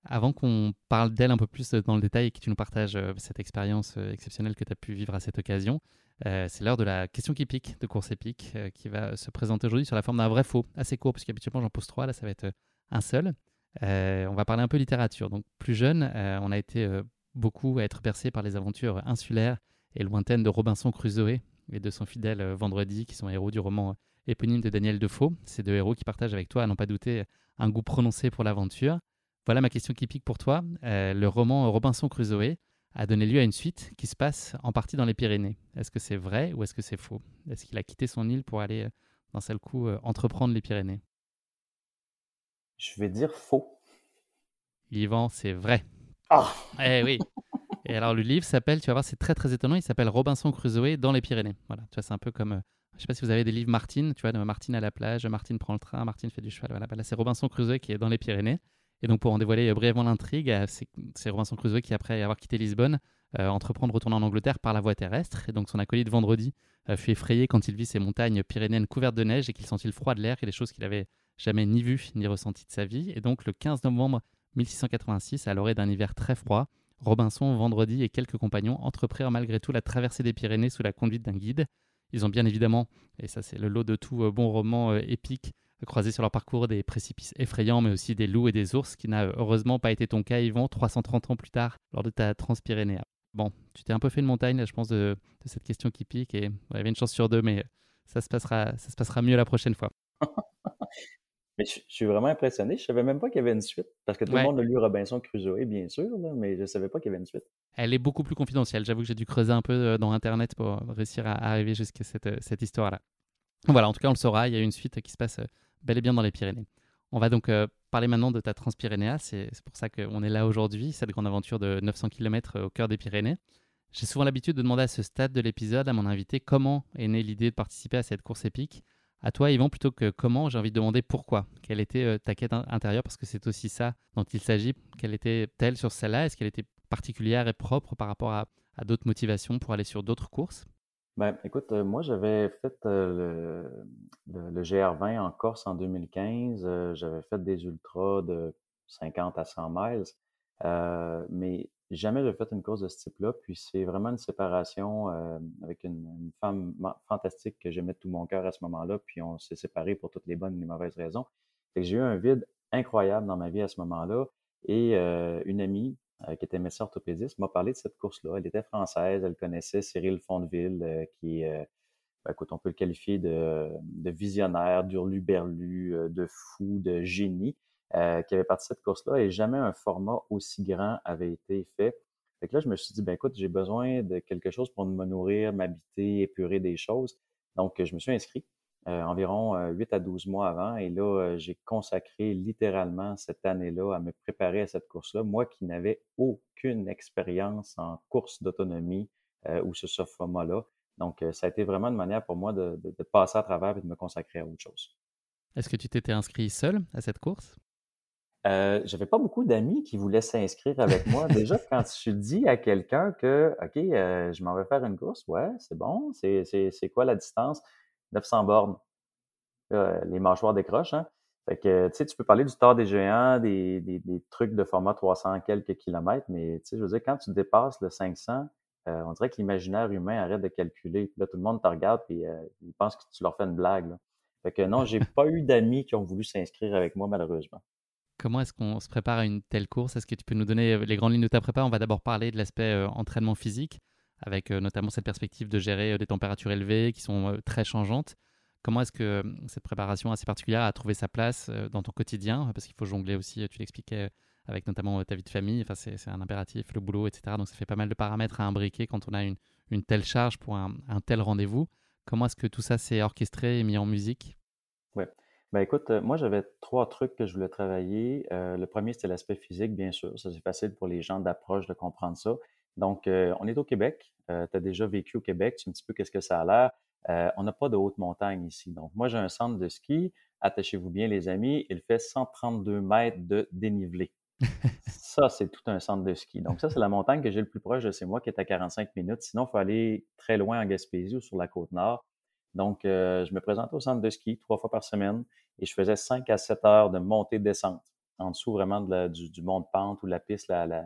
Speaker 2: Avant qu'on parle d'elle un peu plus dans le détail et que tu nous partages euh, cette expérience euh, exceptionnelle que tu as pu vivre à cette occasion, c'est l'heure de la question qui pique de course épique qui va se présenter aujourd'hui sur la forme d'un vrai faux, assez court, puisqu'habituellement j'en pose trois, là ça va être un seul. Euh, on va parler un peu littérature. Donc plus jeune, euh, on a été euh, beaucoup à être bercé par les aventures insulaires et lointaines de Robinson Crusoe et de son fidèle Vendredi, qui sont héros du roman éponyme de Daniel Defoe. Ces deux héros qui partagent avec toi, à n'en pas douter, un goût prononcé pour l'aventure. Voilà ma question qui pique pour toi. le roman Robinson Crusoe a donné lieu à une suite qui se passe en partie dans les Pyrénées. Est-ce que c'est vrai ou est-ce que c'est faux? Est-ce qu'il a quitté son île pour aller d'un seul coup entreprendre les Pyrénées?
Speaker 1: Je vais dire faux.
Speaker 2: Yvan, c'est vrai.
Speaker 1: Ah
Speaker 2: Eh oui. Et alors le livre s'appelle, tu vas voir, c'est très très étonnant, il s'appelle Robinson Crusoe dans les Pyrénées. Voilà, tu vois, c'est un peu comme, je euh, je sais pas si vous avez des livres Martine, tu vois, Martine à la plage, Martine prend le train, Martine fait du cheval. Voilà, là c'est Robinson Crusoe qui est dans les Pyrénées. Et donc pour en dévoiler euh, brièvement l'intrigue, euh, c'est Robinson Crusoe qui, après avoir quitté Lisbonne, entreprend de retourner en Angleterre par la voie terrestre. Et donc son acolyte Vendredi fut effrayé quand il vit ces montagnes pyrénéennes couvertes de neige et qu'il sentit le froid de l'air et les choses qu'il avait jamais ni vu ni ressenti de sa vie. Et donc le 15 novembre 1686, à l'orée d'un hiver très froid, Robinson, Vendredi et quelques compagnons entreprirent malgré tout la traversée des Pyrénées sous la conduite d'un guide. Ils ont bien évidemment, et ça c'est le lot de tout euh, bon roman euh, épique, croisé sur leur parcours des précipices effrayants, mais aussi des loups et des ours, qui n'a euh, heureusement pas été ton cas, Yvan, 330 ans plus tard, lors de ta Transpyrénéa. Bon, tu t'es un peu fait une montagne, je pense, de, cette question qui pique, et il y avait une chance sur deux, mais ça se passera, ça se passera mieux la prochaine fois.
Speaker 1: Mais je, suis vraiment impressionné. Je savais même pas qu'il y avait une suite. Parce que tout le monde a lu Robinson Crusoe, bien sûr, mais je savais pas qu'il y avait une suite.
Speaker 2: Elle est beaucoup plus confidentielle. J'avoue que j'ai dû creuser un peu euh, dans Internet pour réussir à arriver jusqu'à cette, euh, cette histoire-là. Voilà, en tout cas, on le saura. Il y a une suite qui se passe euh, bel et bien dans les Pyrénées. On va donc parler maintenant de ta Transpyrénéa. C'est pour ça qu'on est là aujourd'hui, cette grande aventure de 900 km au cœur des Pyrénées. J'ai souvent l'habitude de demander à ce stade de l'épisode à mon invité comment est née l'idée de participer à cette course épique. À toi, Yvan, plutôt que comment, j'ai envie de demander pourquoi. Quelle était euh, ta quête intérieure? Parce que c'est aussi ça dont il s'agit. Quelle était-elle sur celle-là? Est-ce qu'elle était particulière et propre par rapport à, d'autres motivations pour aller sur d'autres courses?
Speaker 1: Ben, écoute, euh, moi, j'avais fait euh, le, GR20 en Corse en 2015. j'avais fait des ultras de 50 à 100 miles. mais jamais j'ai fait une course de ce type-là. Puis c'est vraiment une séparation euh, avec une, femme fantastique que j'aimais de tout mon cœur à ce moment-là. Puis on s'est séparés pour toutes les bonnes et les mauvaises raisons. J'ai eu un vide incroyable dans ma vie à ce moment-là. Et une amie qui était médecin orthopédiste m'a parlé de cette course-là. Elle était française, elle connaissait Cyril Fondeville, qui est ben, écoute, on peut le qualifier de, visionnaire, d'urlu-berlu, de fou, de génie, qui avait parti cette course-là et jamais un format aussi grand avait été fait. Fait que là, je me suis dit, ben écoute, j'ai besoin de quelque chose pour me nourrir, m'habiter, épurer des choses. Donc, je me suis inscrit euh, environ 8 euh, à 12 mois avant. Et là, euh, j'ai consacré littéralement cette année-là à me préparer à cette course-là. Moi qui n'avais aucune expérience en course d'autonomie ou ce, ce format-là. Donc, ça a été vraiment une manière pour moi de, de passer à travers et de me consacrer à autre chose.
Speaker 2: Est-ce que tu t'étais inscrit seul à cette course?
Speaker 1: Euh, j'avais pas beaucoup d'amis qui voulaient s'inscrire avec moi. Déjà, quand tu dis à quelqu'un que, OK, euh, je m'en vais faire une course, ouais, c'est bon, c'est quoi la distance? 900 bornes. les mâchoires décrochent, hein? Fait que, tu sais, tu peux parler du tort des géants, des, des, des, trucs de format 300 quelques kilomètres, mais, tu sais, je veux dire, quand tu dépasses le 500, euh, on dirait que l'imaginaire humain arrête de calculer. Puis là, tout le monde te regarde et euh, ils pensent que tu leur fais une blague. Là. Fait que non, j'ai pas eu d'amis qui ont voulu s'inscrire avec moi, malheureusement.
Speaker 2: Comment est-ce qu'on se prépare à une telle course? Est-ce que tu peux nous donner euh, les grandes lignes de ta prépa? On va d'abord parler de l'aspect euh, entraînement physique, avec euh, notamment cette perspective de gérer des températures élevées qui sont très changeantes. Comment est-ce que cette préparation assez particulière a trouvé sa place dans ton quotidien? Parce qu'il faut jongler aussi, tu l'expliquais, avec notamment ta vie de famille. Enfin, c'est un impératif, le boulot, etc. Donc ça fait pas mal de paramètres à imbriquer quand on a une, telle charge pour un, tel rendez-vous. Comment est-ce que tout ça s'est orchestré et mis en musique?
Speaker 1: Ben écoute, euh, moi j'avais trois trucs que je voulais travailler. Euh, le premier, c'était l'aspect physique, bien sûr. Ça, c'est facile pour les gens d'approche de comprendre ça. Donc, euh, on est au Québec. tu as déjà vécu au Québec. Tu sais un petit peu qu'est-ce que ça a l'air. on n'a pas de haute montagne ici. Donc, moi, j'ai un centre de ski. Attachez-vous bien, les amis. Il fait 132 mètres de dénivelé. ça, c'est tout un centre de ski. Donc, ça, c'est la montagne que j'ai le plus proche de moi, qui est à 45 minutes. Sinon, il faut aller très loin en Gaspésie ou sur la côte nord. Donc, je me présentais au centre de ski trois fois par semaine et je faisais 5 à 7 heures de montée-descente en dessous vraiment du, du, mont de pente ou la piste la, la,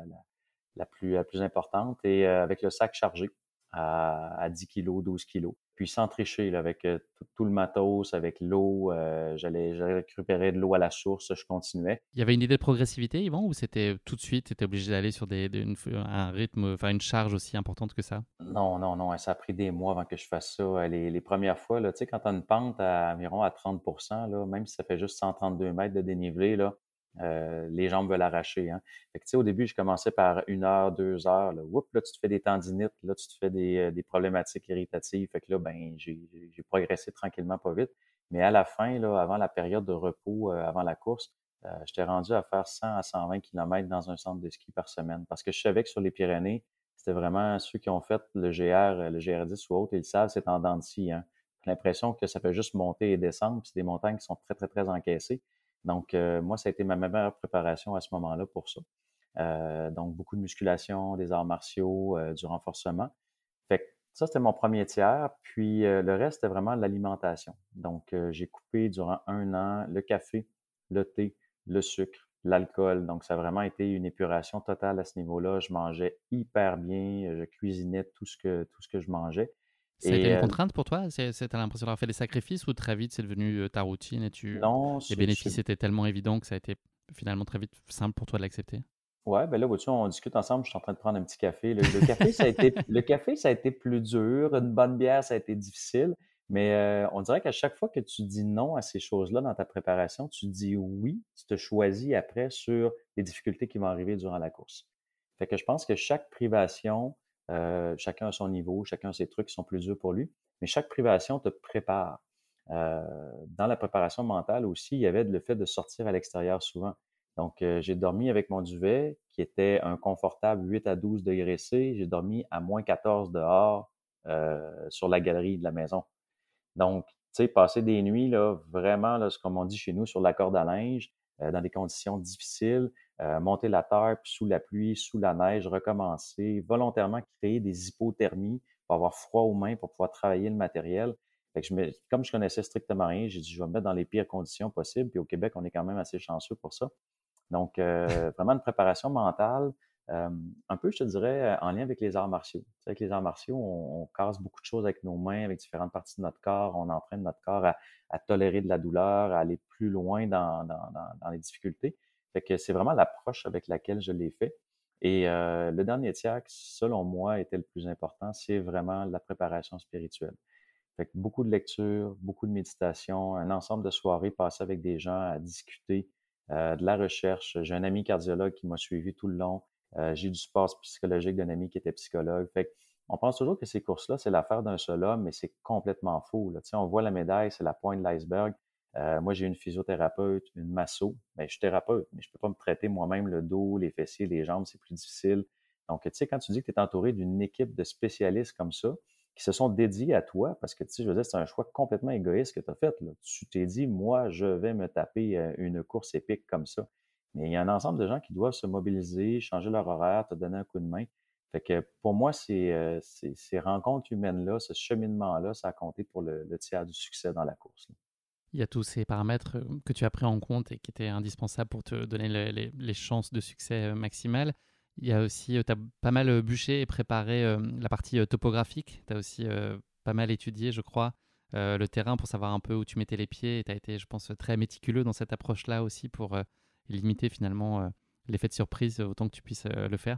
Speaker 1: la, plus, la plus importante. Et euh, avec le sac chargé à, à 10 kg, 12 kg. Puis sans tricher, là, avec euh, tout, le matos, avec l'eau, euh, j'allais, récupérer de l'eau à la source, je continuais.
Speaker 2: Il y avait une idée de progressivité, Yvan, ou c'était tout de suite, tu étais obligé d'aller sur des, un rythme, enfin une charge aussi importante que ça?
Speaker 1: Non, non, non, ça a pris des mois avant que je fasse ça. Les, les premières fois, là, tu sais, quand tu as une pente à environ à 30 là, même si ça fait juste 132 mètres de dénivelé, là, euh, les jambes veulent arracher. Hein. Au début, je commençais par une heure, deux heures. Là. là, tu te fais des tendinites, là, tu te fais des, euh, problématiques irritatives. Fait là, ben, j'ai progressé tranquillement, pas vite. Mais à la fin, là, avant la période de repos, euh, avant la course, j'étais rendu à faire 100 à 120 km dans un centre de ski par semaine. Parce que je savais que sur les Pyrénées, c'était vraiment ceux qui ont fait le GR, le GR10 ou autre, ils le savent, c'est en dents de. Hein. J'ai l'impression que ça fait juste monter et descendre, c'est des montagnes qui sont très, très, très encaissées. Donc, euh, moi, ça a été ma meilleure préparation à ce moment-là pour ça. Euh, donc, beaucoup de musculation, des arts martiaux, euh, du renforcement. Fait que ça, c'était mon premier tiers. Puis le reste, c'était vraiment l'alimentation. Donc, j'ai coupé durant un an le café, le thé, le sucre, l'alcool. Donc, ça a vraiment été une épuration totale à ce niveau-là. Je mangeais hyper bien, je cuisinais tout ce que, tout ce que je mangeais.
Speaker 2: C'était une euh, contrainte pour toi Tu as l'impression d'avoir fait des sacrifices ou très vite c'est devenu euh, ta routine et tu... Non, les bénéfices étaient tellement évidents que ça a été finalement très vite simple pour toi de l'accepter?
Speaker 1: Ouais, ben là, vois-tu, on discute ensemble, je suis en train de prendre un petit café. Le, café, ça a été, le café, ça a été plus dur. Une bonne bière, ça a été difficile. Mais euh, on dirait qu'à chaque fois que tu dis non à ces choses-là dans ta préparation, tu dis oui, tu te choisis après sur les difficultés qui vont arriver durant la course. Fait que je pense que chaque privation, euh, chacun a son niveau, chacun a ses trucs qui sont plus durs pour lui. Mais chaque privation te prépare. Euh, dans la préparation mentale aussi, il y avait le fait de sortir à l'extérieur souvent. Donc, euh, j'ai dormi avec mon duvet qui était un confortable 8 à 12 degrés C. J'ai dormi à moins 14 dehors sur la galerie de la maison. Donc, tu sais, passer des nuits, là, vraiment, là, comme on dit chez nous, sur la corde à linge, dans des conditions difficiles, euh, monter la terre, puis sous la pluie, sous la neige, recommencer, volontairement créer des hypothermies pour avoir froid aux mains, pour pouvoir travailler le matériel. Fait que je me, comme je connaissais strictement rien, j'ai dit je vais me mettre dans les pires conditions possibles. Puis au Québec, on est quand même assez chanceux pour ça. Donc, euh, vraiment une préparation mentale, un peu, je te dirais, en lien avec les arts martiaux. avec les arts martiaux, on, casse beaucoup de choses avec nos mains, avec différentes parties de notre corps. On entraîne notre corps à, tolérer de la douleur, à aller plus loin dans, dans, les difficultés. Fait que c'est vraiment l'approche avec laquelle je l'ai fait. Et le dernier tiers, selon moi, était le plus important, c'est vraiment la préparation spirituelle. Fait beaucoup de lecture, beaucoup de méditation, un ensemble de soirées passées avec des gens à discuter, de la recherche. J'ai un ami cardiologue qui m'a suivi tout le long. j'ai du support psychologique d'un ami qui était psychologue. Fait on pense toujours que ces courses-là, c'est l'affaire d'un seul homme, mais c'est complètement faux. Là. On voit la médaille, c'est la pointe de l'iceberg. Euh, moi, j'ai une physiothérapeute, une masso. Ben, je suis thérapeute, mais je ne peux pas me traiter moi-même le dos, les fessiers, les jambes, c'est plus difficile. Donc, tu sais, quand tu dis que tu es entouré d'une équipe de spécialistes comme ça, qui se sont dédiés à toi, parce que, tu sais, je veux dire, c'est un choix complètement égoïste que tu as fait. Tu t'es dit, moi, je vais me taper euh, une course épique comme ça. Mais il y a un ensemble de gens qui doivent se mobiliser, changer leur horaire, te donner un coup de main. Fait que pour moi, euh, ces rencontres humaines-là, ce cheminement-là, ça a compté pour le, tiers du succès dans la course.
Speaker 2: Il y a tous ces paramètres que tu as pris en compte et qui étaient indispensables pour te donner les, chances de succès maximales. Il y a aussi, tu as pas mal bûché et préparé la partie topographique. Tu as aussi pas mal étudié, je crois, le terrain pour savoir un peu où tu mettais les pieds. Et tu as été, je pense, très méticuleux dans cette approche-là aussi pour limiter finalement l'effet de surprise autant que tu puisses le faire.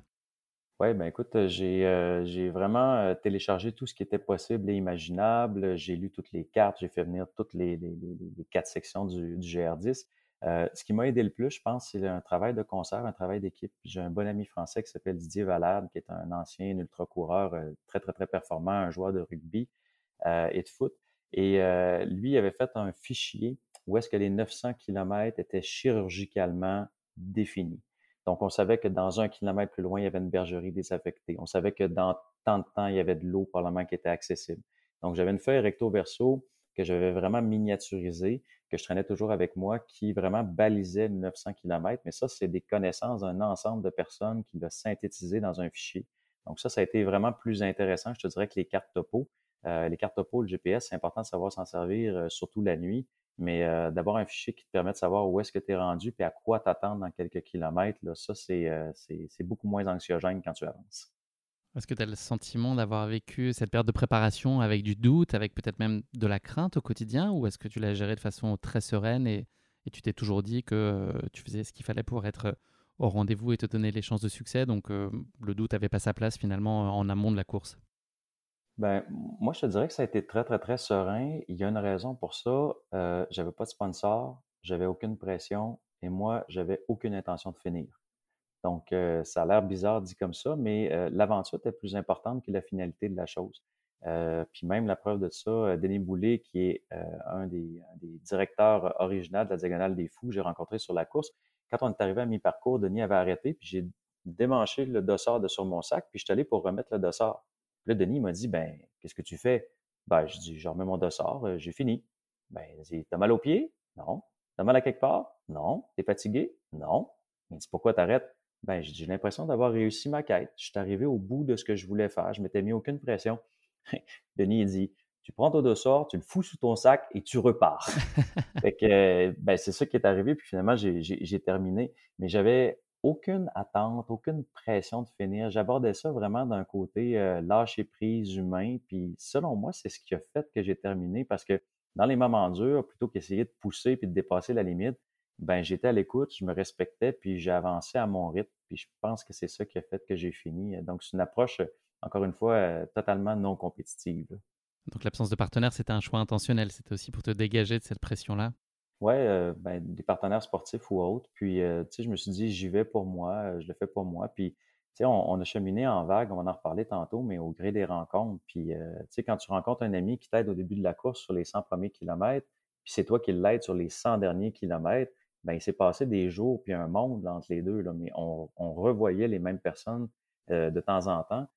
Speaker 1: Oui, ben écoute, euh, j'ai euh, j'ai vraiment euh, téléchargé tout ce qui était possible et imaginable. J'ai lu toutes les cartes, j'ai fait venir toutes les, les, quatre sections du, du GR10. ce qui m'a aidé le plus, je pense, c'est un travail de concert, un travail d'équipe. J'ai un bon ami français qui s'appelle Didier Valade, qui est un ancien ultra-coureur très, très, très performant, un joueur de rugby et de foot. Et lui avait fait un fichier où est-ce que les 900 km étaient chirurgicalement définis. Donc, on savait que dans un kilomètre plus loin, il y avait une bergerie désaffectée. On savait que dans tant de temps, il y avait de l'eau probablement qui était accessible. Donc, j'avais une feuille recto-verso que j'avais vraiment miniaturisée, que je traînais toujours avec moi, qui vraiment balisait 900 km. Mais ça, c'est des connaissances d'un ensemble de personnes qui l'a synthétisé dans un fichier. Donc, ça, ça a été vraiment plus intéressant. Je te dirais que les cartes topo, euh, les cartes topo, le GPS, c'est important de savoir s'en servir, euh, surtout la nuit. Mais euh, d'avoir un fichier qui te permet de savoir où est-ce que tu es rendu et à quoi t'attendre dans quelques kilomètres, là, ça, euh, c'est, beaucoup moins anxiogène quand tu avances.
Speaker 2: Est-ce que tu as le sentiment d'avoir vécu cette période de préparation avec du doute, avec peut-être même de la crainte au quotidien, ou est-ce que tu l'as géré de façon très sereine et, tu t'es toujours dit que euh, tu faisais ce qu'il fallait pour être au rendez-vous et te donner les chances de succès, donc le doute n'avait pas sa place finalement en amont de la course
Speaker 1: ben, moi, je te dirais que ça a été très, très, très serein. Il y a une raison pour ça. Euh, j'avais pas de sponsor, j'avais aucune pression et moi, j'avais aucune intention de finir. Donc, euh, ça a l'air bizarre dit comme ça, mais euh, l'aventure était plus importante que la finalité de la chose. Euh, puis même la preuve de ça, Denis Boulet, qui est un des, des, directeurs originaux de la Diagonale des Fous que j'ai rencontré sur la course, quand on est arrivé à mi-parcours, Denis avait arrêté, puis j'ai démanché le dossard de sur mon sac, puis je suis allé pour remettre le dossard. Là, Denis m'a dit, ben, qu'est-ce que tu fais? Ben, je dis, je remets mon dossard, euh, j'ai fini. Ben, il dit, t'as mal aux pieds? Non. T'as mal à quelque part? Non. T'es fatigué? Non. Il dit, pourquoi t'arrêtes? Ben, j'ai l'impression d'avoir réussi ma quête. Je suis arrivé au bout de ce que je voulais faire. Je m'étais mis aucune pression. Denis, il dit, tu prends ton dossard, tu le fous sous ton sac et tu repars. fait que, ben, c'est ça qui est arrivé. Puis finalement, j'ai terminé. Mais j'avais aucune attente, aucune pression de finir. J'abordais ça vraiment d'un côté euh, lâcher prise humain. Puis selon moi, c'est ce qui a fait que j'ai terminé parce que dans les moments durs, plutôt qu'essayer de pousser puis de dépasser la limite, ben j'étais à l'écoute, je me respectais puis j'ai avancé à mon rythme. Puis je pense que c'est ça qui a fait que j'ai fini. Donc c'est une approche, encore une fois, euh, totalement non compétitive.
Speaker 2: Donc l'absence de partenaire, c'était un choix intentionnel. C'était aussi pour te dégager de cette pression-là.
Speaker 1: Ouais, euh, ben, des partenaires sportifs ou autres. Puis, euh, tu sais, je me suis dit, j'y vais pour moi, euh, je le fais pour moi. Puis, tu sais, on, a cheminé en vague, on va en reparler tantôt, mais au gré des rencontres. Puis, tu sais, quand tu rencontres un ami qui t'aide au début de la course sur les 100 premiers kilomètres, puis c'est toi qui l'aide sur les 100 derniers kilomètres, ben il s'est passé des jours puis un monde entre les deux, là, mais on, revoyait les mêmes personnes de temps en temps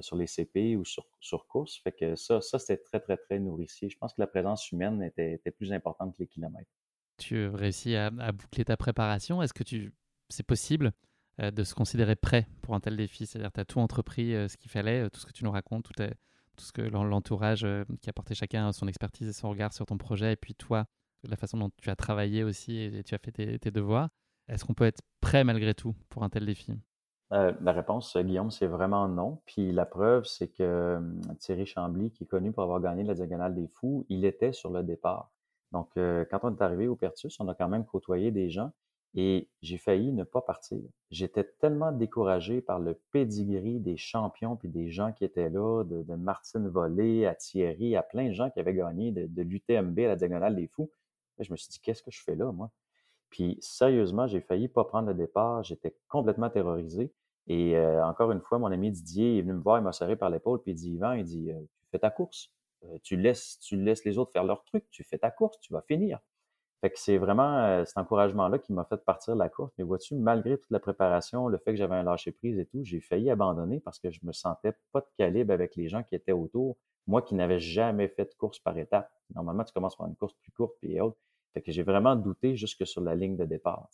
Speaker 1: sur les CP ou sur, sur course. Fait que ça, ça c'était très, très, très nourricier. Je pense que la présence humaine était, était plus importante que les kilomètres
Speaker 2: tu réussis à, boucler ta préparation. Est-ce que tu, c'est possible euh, de se considérer prêt pour un tel défi? C'est-à-dire, tu as tout entrepris euh, ce qu'il fallait, euh, tout ce que tu nous racontes, tout, ce que l'entourage qui a porté chacun son expertise et son regard sur ton projet, et puis toi, la façon dont tu as travaillé aussi et tu as fait tes, devoirs. Est-ce qu'on peut être prêt malgré tout pour un tel défi?
Speaker 1: La réponse, Guillaume, c'est vraiment non. Puis la preuve, c'est que Thierry Chambly, qui est connu pour avoir gagné la Diagonale des Fous, il était sur le départ. Donc, euh, quand on est arrivé au Pertus, on a quand même côtoyé des gens et j'ai failli ne pas partir. J'étais tellement découragé par le pedigree des champions puis des gens qui étaient là, de, Martine Volé à Thierry, à plein de gens qui avaient gagné de, l'UTMB à la Diagonale des Fous. je me suis dit, qu'est-ce que je fais là, moi? Puis sérieusement, j'ai failli pas prendre le départ. J'étais complètement terrorisé. Et euh, encore une fois, mon ami Didier est venu me voir, il m'a serré par l'épaule, puis il dit Yvan, il dit euh, fais ta course. Euh, tu, laisses, les autres faire leur truc, tu fais ta course, tu vas finir. Fait que c'est vraiment cet encouragement-là qui m'a fait partir de la course. Mais vois-tu, malgré toute la préparation, le fait que j'avais un lâcher-prise et tout, j'ai failli abandonner parce que je me sentais pas de calibre avec les gens qui étaient autour. Moi qui n'avais jamais fait de course par étapes. Normalement, tu commences par une course plus courte puis autre. Fait que j'ai vraiment douté jusque sur la ligne de départ.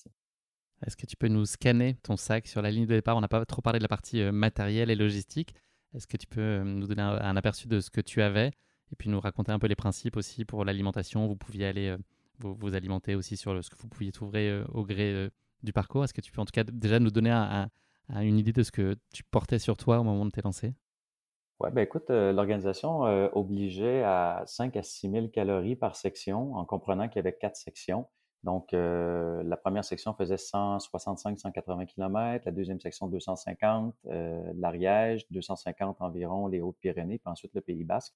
Speaker 2: Est-ce que tu peux nous scanner ton sac sur la ligne de départ? On n'a pas trop parlé de la partie euh, matérielle et logistique. Est-ce que tu peux euh, nous donner un, aperçu de ce que tu avais? Et puis nous raconter un peu les principes aussi pour l'alimentation Vous pouviez aller euh, vous, alimenter aussi sur ce que vous pouviez trouver au gré du parcours. Est-ce que tu peux en tout cas déjà nous donner une idée de ce que tu portais sur toi au moment de tes lancers
Speaker 1: oui, ben écoute, l'organisation obligeait à 5 à 6 000 calories par section, en comprenant qu'il y avait quatre sections. Donc, euh, la première section faisait 165-180 km, la deuxième section 250, euh, l'Ariège, 250 environ, les Hautes-Pyrénées, puis ensuite le Pays Basque.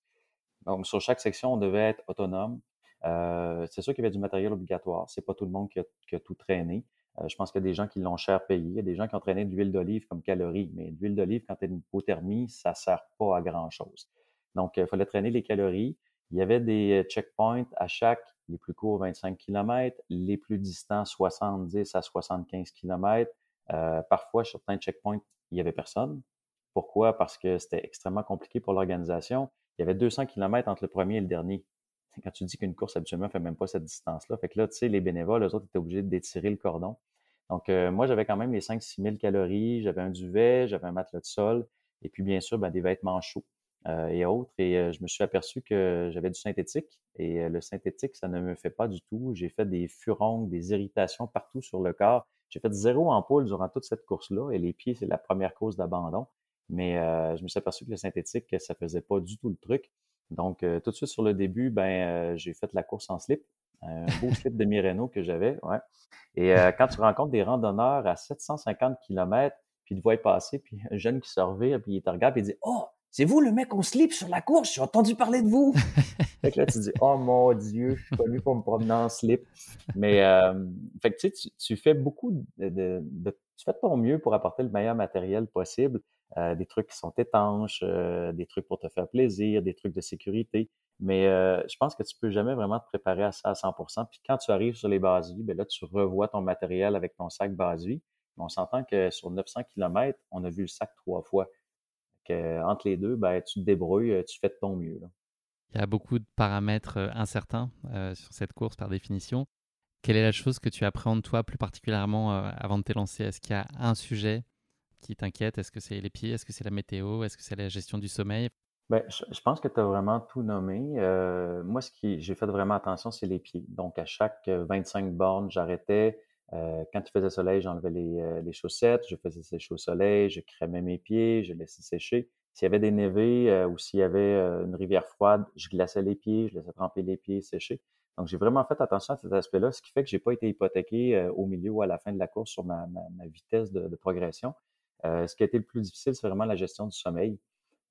Speaker 1: Donc, sur chaque section, on devait être autonome. Euh, c'est sûr qu'il y avait du matériel obligatoire. C'est pas tout le monde qui a, tout traîné. Euh, je pense qu'il y a des gens qui l'ont cher payé. Il y a des gens qui ont traîné de l'huile d'olive comme calories. Mais l'huile d'olive, quand tu as une hypothermie, ça sert pas à grand-chose. Donc, il fallait traîner les calories. Il y avait des checkpoints à chaque les plus courts 25 km, les plus distants 70 à 75 km. Euh, parfois, sur certains checkpoints, il n'y avait personne. Pourquoi? Parce que c'était extrêmement compliqué pour l'organisation. Il y avait 200 km entre le premier et le dernier. Quand tu dis qu'une course habituellement ne fait même pas cette distance-là. Fait que là, tu sais, les bénévoles, eux autres étaient obligés d'étirer le cordon. Donc, euh, moi, j'avais quand même les 5-6 000 calories, j'avais un duvet, j'avais un matelas de sol, et puis bien sûr, ben, des vêtements chauds. Euh, et autres. Et euh, je me suis aperçu que j'avais du synthétique et le synthétique, ça ne me fait pas du tout. J'ai fait des furongs, des irritations partout sur le corps. J'ai fait zéro ampoule durant toute cette course-là et les pieds, c'est la première cause d'abandon. Mais je me suis aperçu que le synthétique, ça faisait pas du tout le truc. Donc, tout de suite sur le début, ben, j'ai fait la course en slip, un beau slip de Mireno que j'avais. Ouais. Et quand tu rencontres des randonneurs à 750 km, puis tu vois passer, puis un jeune qui se revire, puis il te regarde, et il dit Oh, c'est vous le mec en slip sur la course, j'ai entendu parler de vous. fait que là, tu dis, oh mon Dieu, je suis pas venu pour me promener en slip. Mais, euh, fait que tu sais, tu, fais beaucoup de, tu fais de ton mieux pour apporter le meilleur matériel possible. Euh, des trucs qui sont étanches, euh, des trucs pour te faire plaisir, des trucs de sécurité. Mais je pense que tu peux jamais vraiment te préparer à ça à 100%. Puis quand tu arrives sur les bases ben là, tu revois ton matériel avec ton sac base vie. On s'entend que sur 900 km, on a vu le sac trois fois entre les deux, ben, tu te débrouilles, euh, tu fais de ton mieux.
Speaker 2: Il y a beaucoup de paramètres euh, incertains euh, sur cette course par définition. Quelle est la chose que tu appréhendes toi plus particulièrement avant de t'élancer? Est-ce qu'il y a un sujet qui t'inquiète? Est-ce que c'est les pieds? Est-ce que c'est la météo? Est-ce que c'est la gestion du sommeil?
Speaker 1: Ben, je, pense que tu as vraiment tout nommé. moi, ce qui j'ai fait vraiment attention, c'est les pieds. Donc, à chaque 25 bornes, j'arrêtais, euh, quand il faisait soleil, j'enlevais les, euh, les, chaussettes, je faisais sécher au soleil, je crémais mes pieds, je laissais sécher. S'il y avait des névés euh, ou s'il y avait une rivière froide, je glaçais les pieds, je laissais tremper les pieds, sécher. Donc, j'ai vraiment fait attention à cet aspect-là, ce qui fait que j'ai pas été hypothéqué au milieu ou à la fin de la course sur ma, ma, vitesse de, de progression. ce qui a été le plus difficile, c'est vraiment la gestion du sommeil.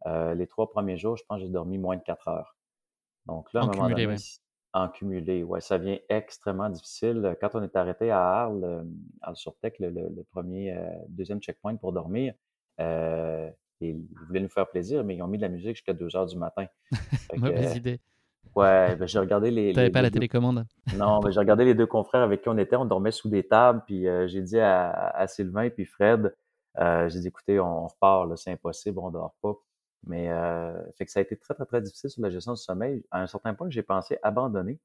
Speaker 1: les trois premiers jours, je pense que j'ai dormi moins de quatre heures.
Speaker 2: Donc là, à un moment donné,
Speaker 1: en cumulé, ouais, ça vient extrêmement difficile. Quand on est arrêté à Arles, euh, Arles sur Tech, le, premier, euh, deuxième checkpoint pour dormir, euh, ils voulaient nous faire plaisir, mais ils ont mis de la musique jusqu'à 2 heures du matin.
Speaker 2: Mauvaise idée.
Speaker 1: Ouais, ben, j'ai regardé les.
Speaker 2: T'avais pas la télécommande?
Speaker 1: Non, ben, j'ai regardé les deux confrères avec qui on était. On dormait sous des tables, puis j'ai dit à, Sylvain puis Fred, j'ai dit écoutez, on, repart, c'est impossible, on dort pas. Mais euh, fait que ça a été très, très, très difficile sur la gestion du sommeil. À un certain point, j'ai pensé abandonner.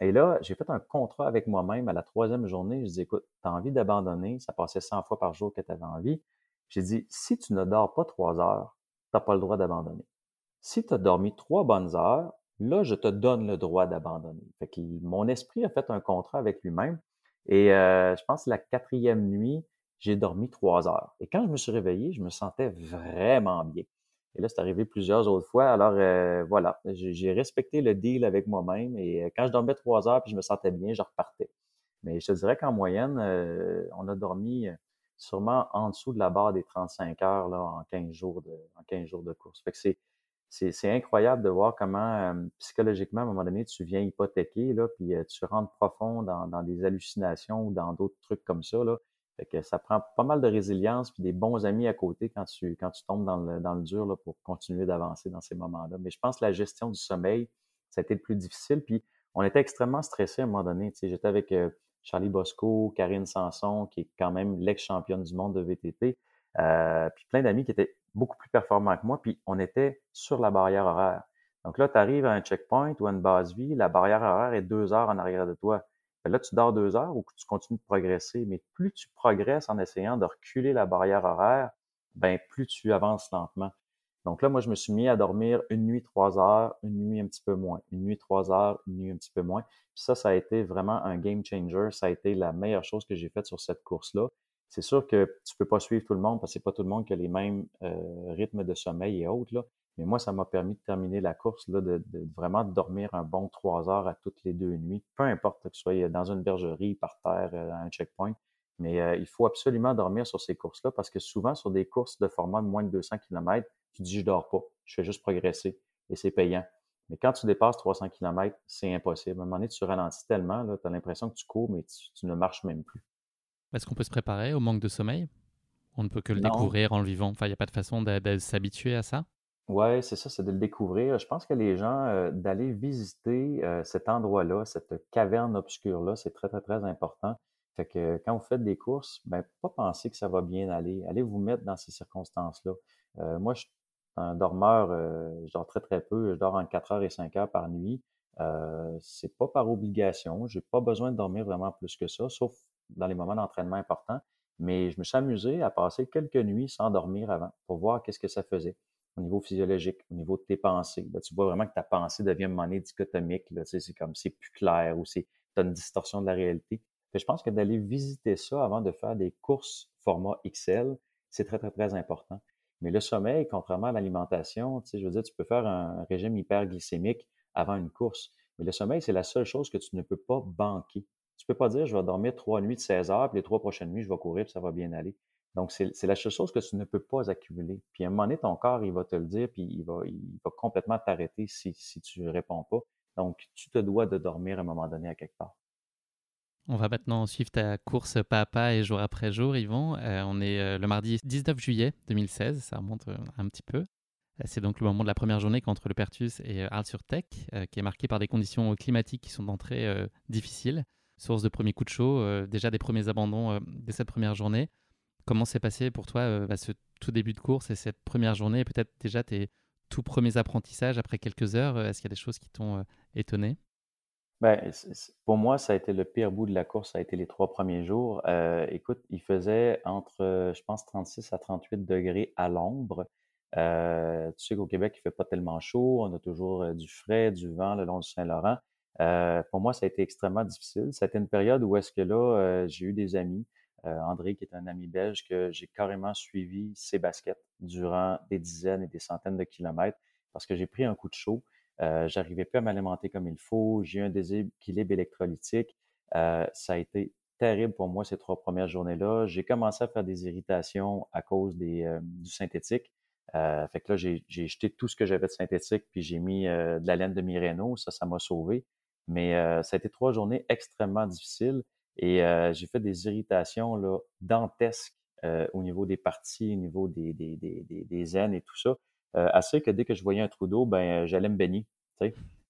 Speaker 1: Et là, j'ai fait un contrat avec moi-même à la troisième journée. Je dis, écoute, tu as envie d'abandonner. Ça passait 100 fois par jour que tu avais envie. J'ai dit, si tu ne dors pas trois heures, tu n'as pas le droit d'abandonner. Si tu as dormi trois bonnes heures, là, je te donne le droit d'abandonner. Fait que mon esprit a fait un contrat avec lui-même. Et euh, je pense que la quatrième nuit, j'ai dormi trois heures. Et quand je me suis réveillé, je me sentais vraiment bien. Et là, c'est arrivé plusieurs autres fois. Alors, euh, voilà, j'ai respecté le deal avec moi-même. Et euh, quand je dormais trois heures puis je me sentais bien, je repartais. Mais je te dirais qu'en moyenne, euh, on a dormi sûrement en dessous de la barre des 35 heures là, en 15 jours de, en 15 jours de course. Fait que c'est, incroyable de voir comment psychologiquement, à un moment donné, tu viens hypothéquer, là, puis tu rentres profond dans, dans, des hallucinations ou dans d'autres trucs comme ça. Là. Fait que ça prend pas mal de résilience puis des bons amis à côté quand tu, quand tu tombes dans le, dans le dur là, pour continuer d'avancer dans ces moments-là. Mais je pense que la gestion du sommeil, ça a été le plus difficile. Puis on était extrêmement stressés à un moment donné. J'étais avec euh, Charlie Bosco, Karine Sanson, qui est quand même l'ex-championne du monde de VTT, euh, puis plein d'amis qui étaient beaucoup plus performants que moi, puis on était sur la barrière horaire. Donc là, tu arrives à un checkpoint ou à une base vie, la barrière horaire est deux heures en arrière de toi. Ben là, tu dors deux heures ou tu continues de progresser, mais plus tu progresses en essayant de reculer la barrière horaire, ben plus tu avances lentement. Donc là, moi, je me suis mis à dormir une nuit trois heures, une nuit un petit peu moins, une nuit trois heures, une nuit un petit peu moins. Puis ça, ça a été vraiment un game changer. Ça a été la meilleure chose que j'ai faite sur cette course-là. C'est sûr que tu peux pas suivre tout le monde parce que c'est pas tout le monde qui a les mêmes euh, rythmes de sommeil et autres. Là. Mais moi, ça m'a permis de terminer la course, là, de, de, vraiment dormir un bon trois heures à toutes les deux nuits, peu importe que tu sois dans une bergerie, par terre, euh, à un checkpoint. Mais euh, il faut absolument dormir sur ces courses-là parce que souvent, sur des courses de format de moins de 200 km, tu dis je dors pas, je fais juste progresser et c'est payant. Mais quand tu dépasses 300 km, c'est impossible. À un moment donné, tu ralentis tellement, tu as l'impression que tu cours, mais tu, ne marches même plus.
Speaker 2: Est-ce qu'on peut se préparer au manque de sommeil? On ne peut que le découvrir en le vivant. Enfin, il n'y a pas de façon de s'habituer à ça?
Speaker 1: Ouais, c'est ça, c'est de le découvrir. Je pense que les gens, euh, d'aller visiter euh, cet endroit-là, cette caverne obscure-là, c'est très, très, très important. Fait que quand vous faites des courses, ben, pas penser que ça va bien aller. Allez vous mettre dans ces circonstances-là. Moi, je suis un dormeur, je dors très, très peu. Je dors en 4 heures et 5 heures par nuit. C'est pas par obligation. J'ai pas besoin de dormir vraiment plus que ça, sauf dans les moments d'entraînement importants. Mais je me suis amusé à passer quelques nuits sans dormir avant pour voir qu'est-ce que ça faisait au niveau physiologique, au niveau de tes pensées. Tu vois vraiment que ta pensée devient monnaie dichotomique. C'est comme c'est plus clair ou c'est as une distorsion de la réalité. Je pense que d'aller visiter ça avant de faire des courses format XL, c'est très, très, très important. Mais le sommeil, contrairement à l'alimentation, tu je veux dire, tu peux faire un régime hyperglycémique avant une course. Mais le sommeil, c'est la seule chose que tu ne peux pas banquer. Tu peux pas dire, je vais dormir trois nuits de 16 heures, puis les trois prochaines nuits, je vais courir, puis ça va bien aller. Donc, c'est la seule chose que tu ne peux pas accumuler. Puis à un moment donné, ton corps, il va te le dire, puis il va, il va complètement t'arrêter si, si tu réponds pas. Donc, tu te dois de dormir à un moment donné à quelque part.
Speaker 2: On va maintenant suivre ta course pas à pas et jour après jour, Yvon. Euh, on est euh, le mardi 19 juillet 2016, ça remonte euh, un petit peu. C'est donc le moment de la première journée contre le Pertus et Arles-sur-Tech, qui est marqué par des conditions climatiques qui sont d'entrée difficiles. Source de premiers coups de chaud, déjà des premiers abandons dès cette première journée. Comment s'est passé pour toi euh, bah, ce tout début de course et cette première journée peut-être déjà tes tout premiers apprentissages après quelques heures euh, Est-ce qu'il y a des choses qui t'ont euh, étonné?
Speaker 1: Ben, pour moi, ça a été le pire bout de la course, ça a été les trois premiers jours. écoute, il faisait entre, je pense, 36 à 38 degrés à l'ombre. tu sais qu'au Québec, il fait pas tellement chaud. On a toujours du frais, du vent le long du Saint-Laurent. pour moi, ça a été extrêmement difficile. C'était une période où est-ce que là, j'ai eu des amis. Euh, André, qui est un ami belge, que j'ai carrément suivi ses baskets durant des dizaines et des centaines de kilomètres parce que j'ai pris un coup de chaud. Euh, J'arrivais plus à m'alimenter comme il faut. J'ai eu un déséquilibre électrolytique. Euh, ça a été terrible pour moi ces trois premières journées-là. J'ai commencé à faire des irritations à cause des, euh, du synthétique. Fait que là, j'ai jeté tout ce que j'avais de synthétique, puis j'ai mis de la laine de Mireno. Ça, ça m'a sauvé. Mais ça a été trois journées extrêmement difficiles. Et euh, j'ai fait des irritations là, dantesques euh, au niveau des parties, au niveau des, des, des, des, et tout ça. Euh, assez que dès que je voyais un trou d'eau, ben, j'allais me baigner.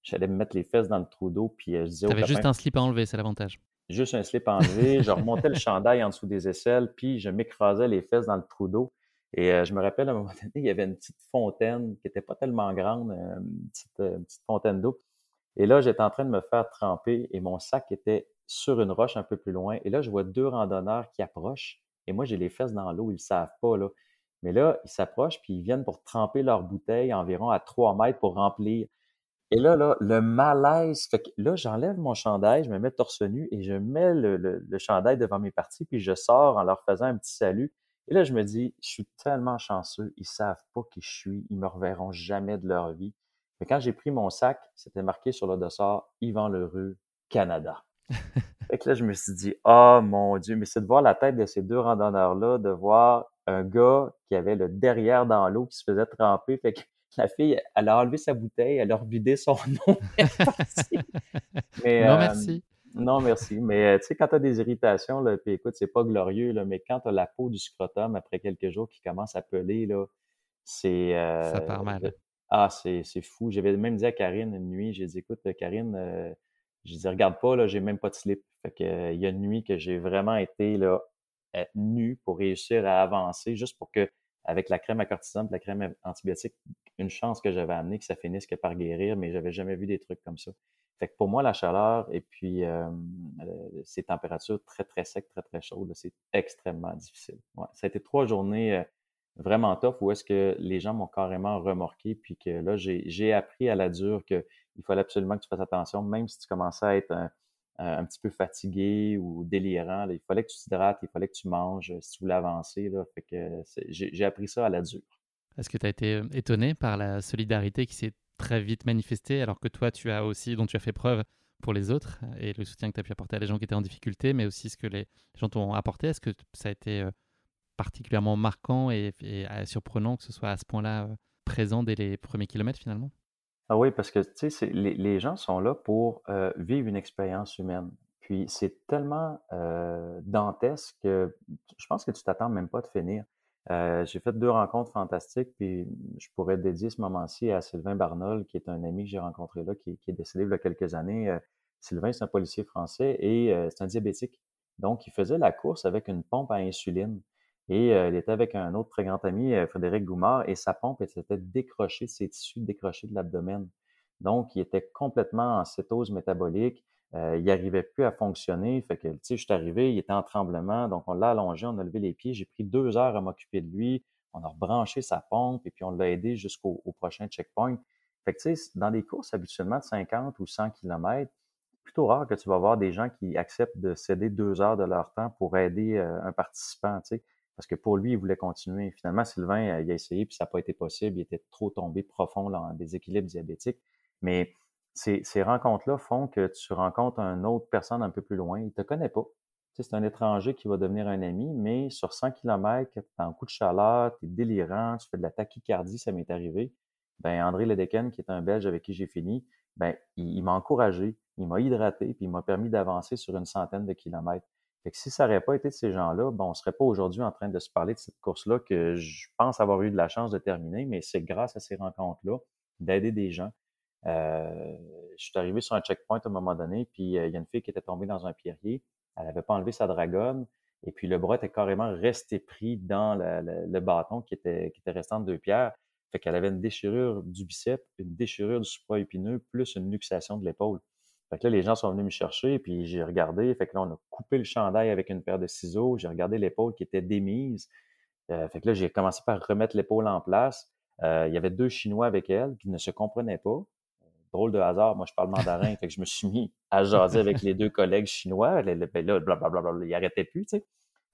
Speaker 1: J'allais me mettre les fesses dans le trou d'eau. Puis je disais.
Speaker 2: T'avais juste un slip à enlever, c'est l'avantage.
Speaker 1: Juste un slip à enlever. je remontais le chandail en dessous des aisselles, puis je m'écrasais les fesses dans le trou d'eau. Et je me rappelle à un moment donné, il y avait une petite fontaine qui n'était pas tellement grande, une petite, une petite fontaine d'eau. Et là, j'étais en train de me faire tremper et mon sac était sur une roche un peu plus loin. Et là, je vois deux randonneurs qui approchent. Et moi, j'ai les fesses dans l'eau, ils ne savent pas. Mais là, ils s'approchent, puis ils viennent pour tremper leur bouteille environ à trois mètres pour remplir. Et là, le malaise, fait que là, j'enlève mon chandail, je me mets torse nu et je mets le, chandail devant mes parties, puis je sors en leur faisant un petit salut. Et là, je me dis, je suis tellement chanceux, ils savent pas qui je suis, ils me reverront jamais de leur vie. Mais quand j'ai pris mon sac, c'était marqué sur le dossard Yvan Lerue, Canada. fait que là, je me suis dit, oh mon Dieu, mais c'est de voir la tête de ces deux randonneurs-là, de voir un gars qui avait le derrière dans l'eau, qui se faisait tremper. Fait que la fille, elle a enlevé sa bouteille, elle a revidé son nom.
Speaker 2: mais, non, euh, merci.
Speaker 1: Non, merci. Mais euh, tu sais, quand tu as des irritations, là, puis écoute, c'est pas glorieux, là, mais quand tu as la peau du scrotum après quelques jours qui commence à peler, là, c'est.
Speaker 2: Ça part mal.
Speaker 1: Euh, ah, c'est fou. J'avais même dit à Karine une nuit, j'ai dit, écoute, Karine, euh, j'ai dit, regarde pas, là, j'ai même pas de slip. Fait que, il y a une nuit que j'ai vraiment été là, nu pour réussir à avancer, juste pour que, avec la crème à cortisone, la crème antibiotique, une chance que j'avais amené que ça finisse que par guérir, mais j'avais jamais vu des trucs comme ça. Fait que pour moi, la chaleur et puis euh, ces températures très, très secs, très, très chaudes, c'est extrêmement difficile. Ouais. Ça a été trois journées euh, vraiment tough où est-ce que les gens m'ont carrément remorqué, puis que là, j'ai appris à la dure qu'il fallait absolument que tu fasses attention, même si tu commençais à être un, petit peu fatigué ou délirant, il fallait que tu t'hydrates, il fallait que tu manges si tu voulais avancer. Là, fait que j'ai appris ça à la dure.
Speaker 2: Est-ce que tu as été euh, étonné par la solidarité qui s'est très vite manifestée, alors que toi, tu as aussi, dont tu as fait preuve pour les autres, et le soutien que tu as pu apporter à les gens qui étaient en difficulté, mais aussi ce que les gens t'ont apporté? Est-ce que ça a été euh, particulièrement marquant et, euh, surprenant que ce soit à ce point-là euh, présent dès les premiers kilomètres finalement?
Speaker 1: Ah oui, parce que tu sais, les, gens sont là pour euh, vivre une expérience humaine. Puis c'est tellement dantesque que je pense que tu t'attends même pas de finir. j'ai fait deux rencontres fantastiques, puis je pourrais dédier ce moment-ci à Sylvain Barnol, qui est un ami que j'ai rencontré là, qui, qui, est décédé il y a quelques années. Sylvain, c'est un policier français et c'est un diabétique. Donc, il faisait la course avec une pompe à insuline. Et il était avec un autre très grand ami, Frédéric Goumard, et sa pompe s'était décrochée, ses tissus décrochés de l'abdomen. Donc, il était complètement en cétose métabolique. Euh, il n'arrivait plus à fonctionner. Fait que, tu sais, je suis arrivé, il était en tremblement. Donc, on l'a allongé, on a levé les pieds. J'ai pris deux heures à m'occuper de lui. On a rebranché sa pompe et puis on l'a aidé jusqu'au prochain checkpoint. Fait que, tu sais, dans des courses habituellement de 50 ou 100 km, plutôt rare que tu vas voir des gens qui acceptent de céder deux heures de leur temps pour aider un participant, tu sais. Parce que pour lui, il voulait continuer. Finalement, Sylvain, euh, il a essayé, puis ça n'a pas été possible. Il était trop tombé profond dans des équilibres diabétiques. Mais ces, ces rencontres-là font que tu rencontres une autre personne un peu plus loin. Il ne te connaît pas. C'est un étranger qui va devenir un ami, mais sur 100 km, tu un coup de chaleur, tu es délirant, tu fais de la tachycardie, ça m'est arrivé. Ben, André Ledeken, qui est un Belge avec qui j'ai fini, ben, il m'a encouragé, il m'a hydraté, puis il m'a permis d'avancer sur une centaine de kilomètres. Fait que si ça n'aurait pas été de ces gens-là, bon, on ne serait pas aujourd'hui en train de se parler de cette course-là que je pense avoir eu de la chance de terminer, mais c'est grâce à ces rencontres-là, d'aider des gens. Euh, je suis arrivé sur un checkpoint à un moment donné, puis euh, il y a une fille qui était tombée dans un pierrier. Elle n'avait pas enlevé sa dragonne, et puis le bras était carrément resté pris dans le, bâton qui était, restant de deux pierres. Fait qu'elle avait une déchirure du biceps, une déchirure du supra-épineux, plus une luxation de l'épaule. Fait que là, les gens sont venus me chercher, puis j'ai regardé. Fait que là, on a coupé le chandail avec une paire de ciseaux. J'ai regardé l'épaule qui était démise. Euh, fait que là, j'ai commencé par remettre l'épaule en place. Euh, il y avait deux Chinois avec elle qui ne se comprenaient pas. Drôle de hasard, moi je parle mandarin, fait que je me suis mis à jaser avec les deux collègues chinois. Ben là, blablabla, ils n'arrêtaient plus, tu sais.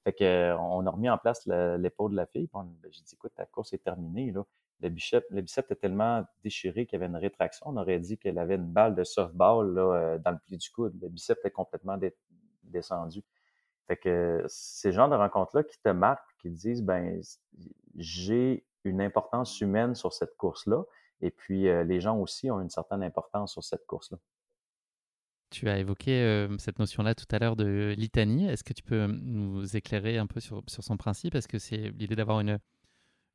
Speaker 1: Fait que, on a remis en place l'épaule de la fille. Ben, j'ai dit, écoute, ta course est terminée. Là le biceps, le était tellement déchiré qu'il y avait une rétraction. On aurait dit qu'elle avait une balle de softball là, euh, dans le pli du coude. Le biceps était complètement descendu. Fait que ces genres de rencontres-là qui te marquent, qui te disent, ben, j'ai une importance humaine sur cette course-là. Et puis, euh, les gens aussi ont une certaine importance sur cette course-là.
Speaker 2: Tu as évoqué euh, cette notion-là tout à l'heure de litanie. Est-ce que tu peux nous éclairer un peu sur, sur son principe? Est-ce que c'est l'idée d'avoir une,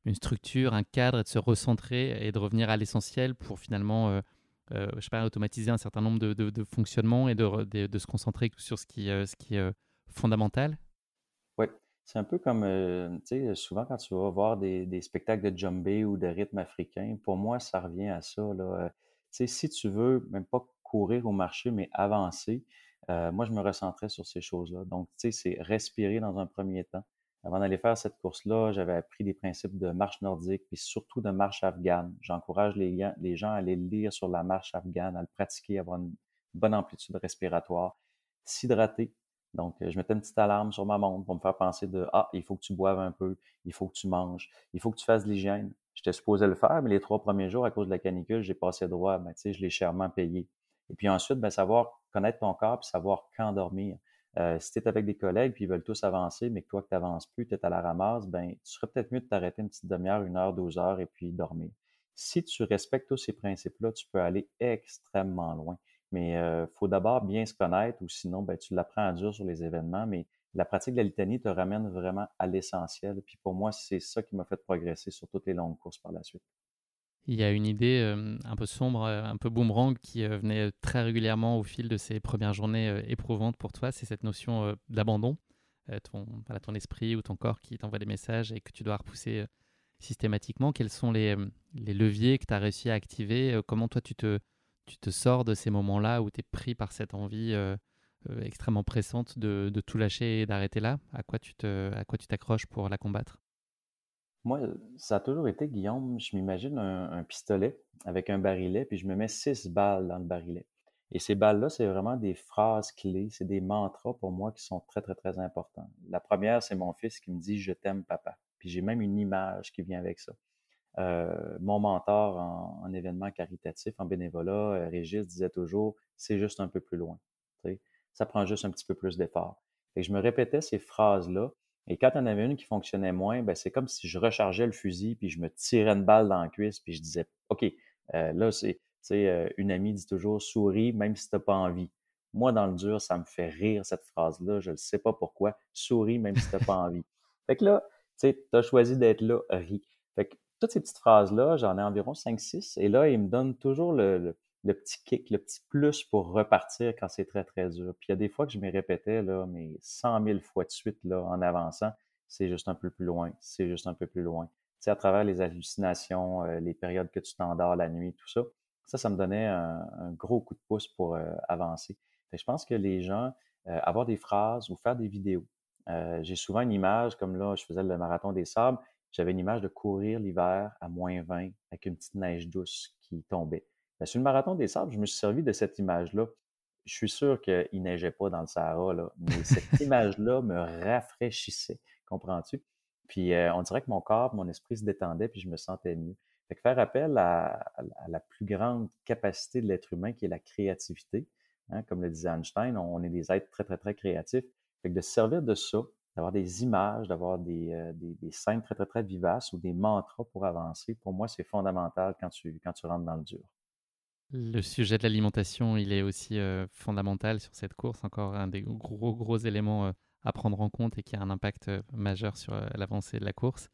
Speaker 2: une structure, un cadre, et de se recentrer et de revenir à l'essentiel pour finalement, euh, euh, je sais pas, automatiser un certain nombre de, fonctionnements et de, se concentrer sur ce qui, euh, est fondamental
Speaker 1: Oui, c'est un peu comme, tu sais, souvent quand tu vas voir des, des, spectacles de djembé ou de rythme africain, pour moi, ça revient à ça. Là. Tu sais, si tu veux même pas courir au marché, mais avancer, moi, je me recentrais sur ces choses-là. Donc, tu sais, c'est respirer dans un premier temps Avant d'aller faire cette course-là, j'avais appris des principes de marche nordique, puis surtout de marche afghane. J'encourage les, gens à aller lire sur la marche afghane, à le pratiquer, à avoir une bonne amplitude respiratoire, s'hydrater. Donc, je mettais une petite alarme sur ma montre pour me faire penser de Ah, il faut que tu boives un peu, il faut que tu manges, il faut que tu fasses de l'hygiène. J'étais supposé le faire, mais les trois premiers jours, à cause de la canicule, j'ai passé droit, ben, je l'ai chèrement payé. Et puis ensuite, ben, savoir connaître ton corps puis savoir quand dormir. Euh, si tu es avec des collègues puis ils veulent tous avancer, mais que toi, que tu n'avances plus, tu es à la ramasse, ben, tu serais peut-être mieux de t'arrêter une petite demi-heure, une heure, deux heures et puis dormir. Si tu respectes tous ces principes-là, tu peux aller extrêmement loin. Mais il euh, faut d'abord bien se connaître ou sinon, ben, tu l'apprends à dur sur les événements. Mais la pratique de la litanie te ramène vraiment à l'essentiel. Puis pour moi, c'est ça qui m'a fait progresser sur toutes les longues courses par la suite.
Speaker 2: Il y a une idée euh, un peu sombre, euh, un peu boomerang qui venait très régulièrement au fil de ces premières journées éprouvantes pour toi, c'est cette notion d'abandon. ton, ton esprit ou ton corps qui t'envoie des messages et que tu dois repousser systématiquement. Quels sont les, les leviers que tu as réussi à activer Comment toi tu te, tu te sors de ces moments-là où tu es pris par cette envie euh, euh, extrêmement pressante de, tout lâcher et d'arrêter là? À quoi tu t'accroches pour la combattre?
Speaker 1: Moi, ça a toujours été, Guillaume, je m'imagine un, pistolet avec un barillet, puis je me mets six balles dans le barillet. Et ces balles-là, c'est vraiment des phrases clés, c'est des mantras pour moi qui sont très, très, très importants. La première, c'est mon fils qui me dit Je t'aime, papa. Puis j'ai même une image qui vient avec ça. Euh, mon mentor en, en, événements caritatifs, en bénévolat, euh, Régis, disait toujours c'est juste un peu plus loin. Ça prend juste un petit peu plus d'effort. Et je me répétais ces phrases-là. Et quand il en avait une qui fonctionnait moins, ben, c'est comme si je rechargeais le fusil, puis je me tirais une balle dans la cuisse, puis je disais OK, euh, là, c'est euh, une amie dit toujours souris, même si tu n'as pas envie. Moi, dans le dur, ça me fait rire cette phrase-là. Je ne sais pas pourquoi. Souris, même si tu n'as pas envie. Fait que là, tu as choisi d'être là, ris. Fait que toutes ces petites phrases-là, j'en ai environ 5-6, et là, ils me donnent toujours le, petit kick, le petit plus pour repartir quand c'est très, très dur. Puis il y a des fois que je me répétais, là, mais 100 000 fois de suite, là, en avançant, c'est juste un peu plus loin, c'est juste un peu plus loin. Tu à travers les hallucinations, euh, les périodes que tu t'endors la nuit, tout ça, ça, ça me donnait un, gros coup de pouce pour euh, avancer. je pense que les gens, euh, avoir des phrases ou faire des vidéos, j'ai souvent une image, comme là, je faisais le marathon des sables, j'avais une image de courir l'hiver à moins 20 avec une petite neige douce qui tombait. Ben, sur le marathon des sables, je me suis servi de cette image-là. Je suis sûr qu'il ne neigeait pas dans le Sahara, là, mais cette image-là me rafraîchissait, comprends-tu? Puis euh, on dirait que mon corps, mon esprit se détendait, puis je me sentais mieux. Fait que faire appel à, la plus grande capacité de l'être humain, qui est la créativité, hein, comme le disait Einstein, on, est des êtres très, très, très créatifs. Fait que de se servir de ça, d'avoir des images, d'avoir des, euh, des, des, scènes très, très, très vivaces ou des mantras pour avancer, pour moi, c'est fondamental quand tu, quand tu rentres dans le dur.
Speaker 2: Le sujet de l'alimentation, il est aussi euh, fondamental sur cette course, encore un des gros, gros éléments euh, à prendre en compte et qui a un impact majeur sur l'avancée de la course.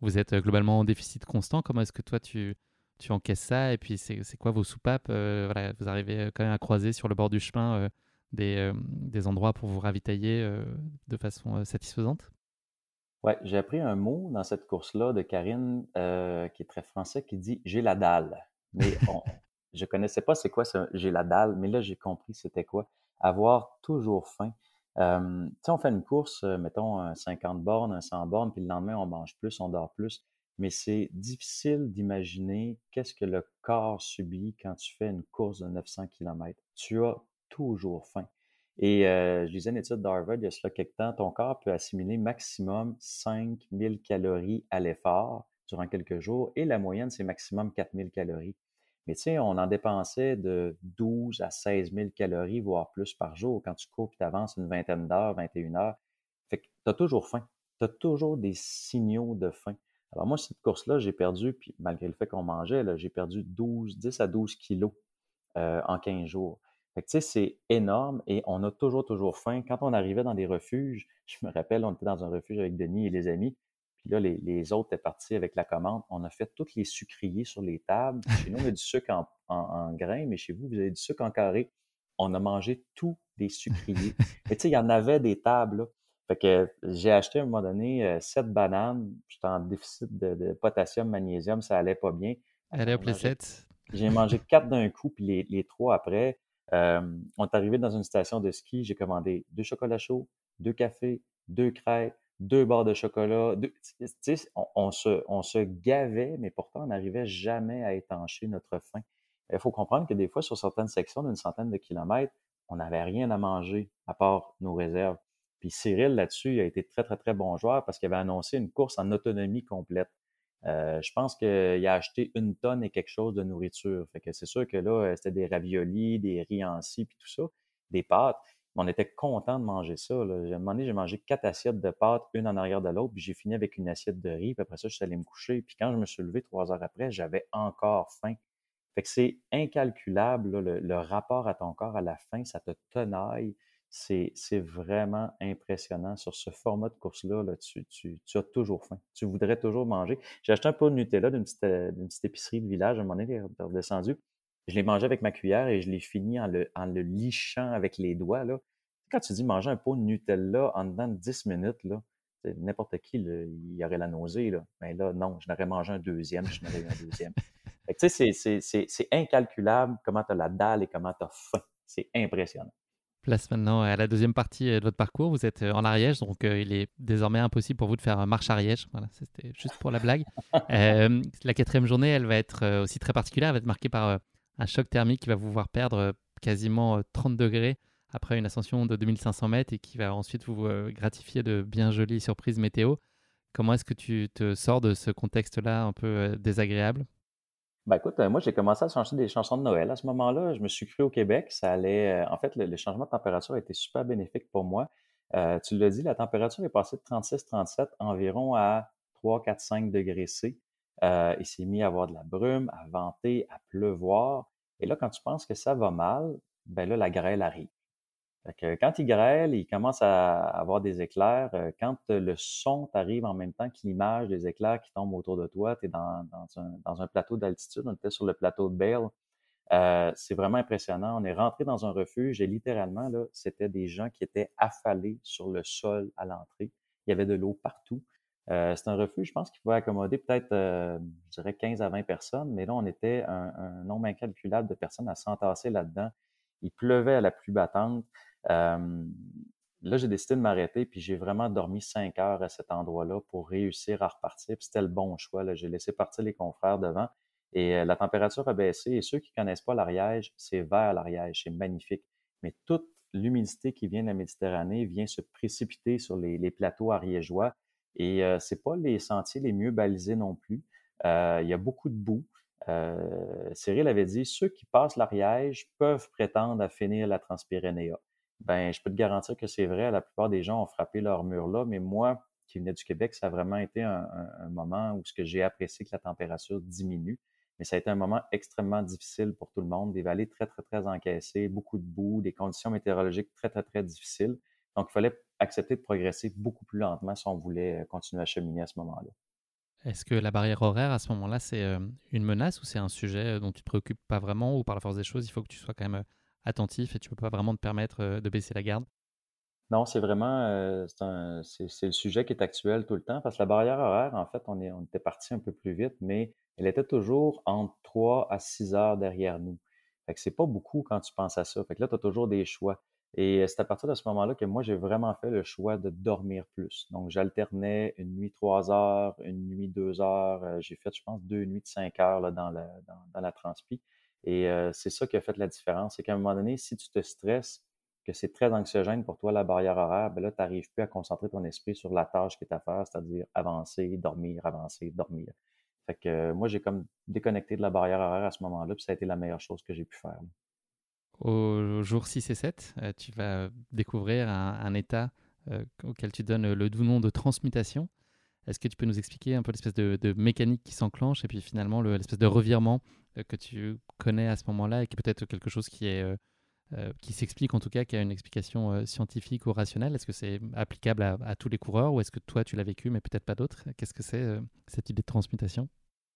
Speaker 2: Vous êtes globalement en déficit constant. Comment est-ce que toi, tu, tu encaisses ça? Et puis, c'est quoi vos soupapes? Voilà, Vous arrivez quand même à croiser sur le bord du chemin des, euh, des endroits pour vous ravitailler euh, de façon euh, satisfaisante?
Speaker 1: Oui, j'ai appris un mot dans cette course-là de Karine qui est très français qui dit j'ai la dalle. Mais je connaissais pas c'est quoi j'ai la dalle, mais là j'ai compris c'était quoi. Avoir toujours faim. Euh, tu sais, on fait une course, mettons 50 bornes, un 100 bornes, puis le lendemain on mange plus, on dort plus. Mais c'est difficile d'imaginer qu'est-ce que le corps subit quand tu fais une course de 900 km. Tu as toujours faim. Et euh, je lisais une étude d'Harvard il y a cela quelques temps, ton corps peut assimiler maximum 5000 calories à l'effort durant quelques jours et la moyenne, c'est maximum 4000 calories. Mais tu sais, on en dépensait de 12 à 16 000 calories, voire plus par jour quand tu cours et tu avances une vingtaine d'heures, 21 heures. Fait que tu as toujours faim. Tu as toujours des signaux de faim. Alors moi, cette course-là, j'ai perdu, puis malgré le fait qu'on mangeait, j'ai perdu 12, 10 à 12 kilos euh, en 15 jours c'est énorme et on a toujours, toujours faim. Quand on arrivait dans des refuges, je me rappelle, on était dans un refuge avec Denis et les amis, puis là, les, autres étaient partis avec la commande. On a fait tous les sucriers sur les tables. Chez nous, on a du sucre en, en, grains, mais chez vous, vous avez du sucre en carré. On a mangé tous les sucriers. Mais tu sais, il y en avait des tables, Fait que j'ai acheté à un moment donné euh, sept bananes. J'étais en déficit de, potassium, magnésium, ça allait pas bien.
Speaker 2: Allez, hop, les sept.
Speaker 1: J'ai mangé quatre d'un coup, puis les, les trois après. Euh, on est arrivé dans une station de ski, j'ai commandé deux chocolats chauds, deux cafés, deux crêpes, deux barres de chocolat. on, se, on se gavait, mais pourtant, on n'arrivait jamais à étancher notre faim. Il faut comprendre que des fois, sur certaines sections d'une centaine de kilomètres, on n'avait rien à manger à part nos réserves. Puis Cyril, là-dessus, a été très, très, très bon joueur parce qu'il avait annoncé une course en autonomie complète. Euh, je pense qu'il a acheté une tonne et quelque chose de nourriture. Fait que c'est sûr que là, c'était des raviolis, des riz puis tout ça, des pâtes on était content de manger ça. À un moment donné, j'ai mangé quatre assiettes de pâtes, une en arrière de l'autre, puis j'ai fini avec une assiette de riz, puis après ça, je suis allé me coucher. Puis quand je me suis levé trois heures après, j'avais encore faim. Fait que c'est incalculable, le, rapport à ton corps à la faim, ça te tenaille. C'est, vraiment impressionnant. Sur ce format de course-là, là, tu, as toujours faim. Tu voudrais toujours manger. J'ai acheté un pot de Nutella d'une petite, euh, petite, épicerie de village. À un moment donné, redescendu. Je l'ai mangé avec ma cuillère et je l'ai fini en le, en le lichant avec les doigts. Là. Quand tu dis manger un pot de Nutella en dedans de 10 minutes, là, n'importe qui, il y aurait la nausée. Là. Mais là, non, je n'aurais mangé un deuxième, je n'aurais eu un deuxième. Tu sais, c'est incalculable comment tu as la dalle et comment tu as faim. C'est impressionnant.
Speaker 2: Place maintenant à la deuxième partie de votre parcours. Vous êtes en Ariège, donc euh, il est désormais impossible pour vous de faire marche Ariège. Voilà, c'était juste pour la blague. Euh, la quatrième journée, elle va être euh, aussi très particulière. Elle va être marquée par un choc thermique qui va vous voir perdre euh, quasiment 30 euh, degrés après une ascension de 2500 mètres et qui va ensuite vous euh, gratifier de bien jolies surprises météo. Comment est-ce que tu te sors de ce contexte-là un peu désagréable?
Speaker 1: Ben écoute, moi j'ai commencé à chanter des chansons de Noël. À ce moment-là, je me suis cru au Québec. Ça allait. en fait, le, changement de température a été super bénéfique pour moi. tu l'as dit, la température est passée de 36-37 environ à 3, 4, 5 degrés C. Euh, il s'est mis à avoir de la brume, à venter, à pleuvoir. Et là, quand tu penses que ça va mal, ben là, la grêle arrive. quand il grêle, il commence à avoir des éclairs. Euh, quand le son t'arrive en même temps que l'image des éclairs qui tombent autour de toi, tu es dans, un, plateau d'altitude. On était sur le plateau de Bale. Euh, c'est vraiment impressionnant. On est rentré dans un refuge et littéralement, c'était des gens qui étaient affalés sur le sol à l'entrée. Il y avait de l'eau partout. Euh, c'est un refuge, je pense, qui pouvait accommoder peut-être, euh, je dirais, 15 à 20 personnes, mais là, on était un, nombre incalculable de personnes à s'entasser là-dedans. Il pleuvait à la pluie battante. Euh, là, j'ai décidé de m'arrêter, puis j'ai vraiment dormi 5 heures à cet endroit-là pour réussir à repartir. Puis c'était le bon choix. J'ai laissé partir les confrères devant. Et la température a baissé. Et ceux qui connaissent pas l'Ariège, c'est vert l'Ariège, c'est magnifique. Mais toute l'humidité qui vient de la Méditerranée vient se précipiter sur les plateaux ariégeois et euh, c'est pas les sentiers les mieux balisés non plus. Il y a beaucoup de boue. Cyril avait dit ceux qui passent l'Ariège peuvent prétendre à finir la Transpyrénéa. Ben, je peux te garantir que c'est vrai. La plupart des gens ont frappé leur mur là, mais moi, qui venais du Québec, ça a vraiment été un, moment où ce que j'ai apprécié que la température diminue. Mais ça a été un moment extrêmement difficile pour tout le monde. Des vallées très, très, très encaissées, beaucoup de boue, des conditions météorologiques très, très, très difficiles. Donc, il fallait accepter de progresser beaucoup plus lentement si on voulait euh, continuer à cheminer à ce moment-là.
Speaker 2: Est-ce que la barrière horaire, à ce moment-là, c'est euh, une menace ou c'est un sujet euh, dont tu ne te préoccupes pas vraiment ou par la force des choses, il faut que tu sois quand même attentif et tu ne peux pas vraiment te permettre de baisser la garde?
Speaker 1: Non, c'est vraiment c'est le sujet qui est actuel tout le temps parce que la barrière horaire, en fait, on, est, on était parti un peu plus vite, mais elle était toujours entre 3 à 6 heures derrière nous. Fait que c'est pas beaucoup quand tu penses à ça. Fait que là, tu as toujours des choix. Et c'est à partir de ce moment-là que moi, j'ai vraiment fait le choix de dormir plus. Donc, j'alternais une nuit trois heures, une nuit deux heures. J'ai fait, je pense, deux nuits de cinq heures là, dans, la, dans, la transpi. Et c'est ça qui a fait la différence. C'est qu'à un moment donné, si tu te stresses, que c'est très anxiogène pour toi, la barrière horaire, ben là, tu n'arrives plus à concentrer ton esprit sur la tâche qui est à faire, c'est-à-dire avancer, dormir, avancer, dormir. Fait que moi, j'ai comme déconnecté de la barrière horaire à ce moment-là, puis ça a été la meilleure chose que j'ai pu faire.
Speaker 2: Au jour 6 et 7, euh, tu vas découvrir un, état euh, auquel tu donnes le doux nom de transmutation. Est-ce que tu peux nous expliquer un peu l'espèce de, mécanique qui s'enclenche et puis finalement l'espèce de revirement euh, que tu connais à ce moment-là et qui est peut-être quelque chose qui est qui s'explique en tout cas, qui a une explication scientifique ou rationnelle? Est-ce que c'est applicable à, tous les coureurs ou est-ce que toi tu l'as vécu mais peut-être pas d'autres? Qu'est-ce que c'est cette idée de transmutation?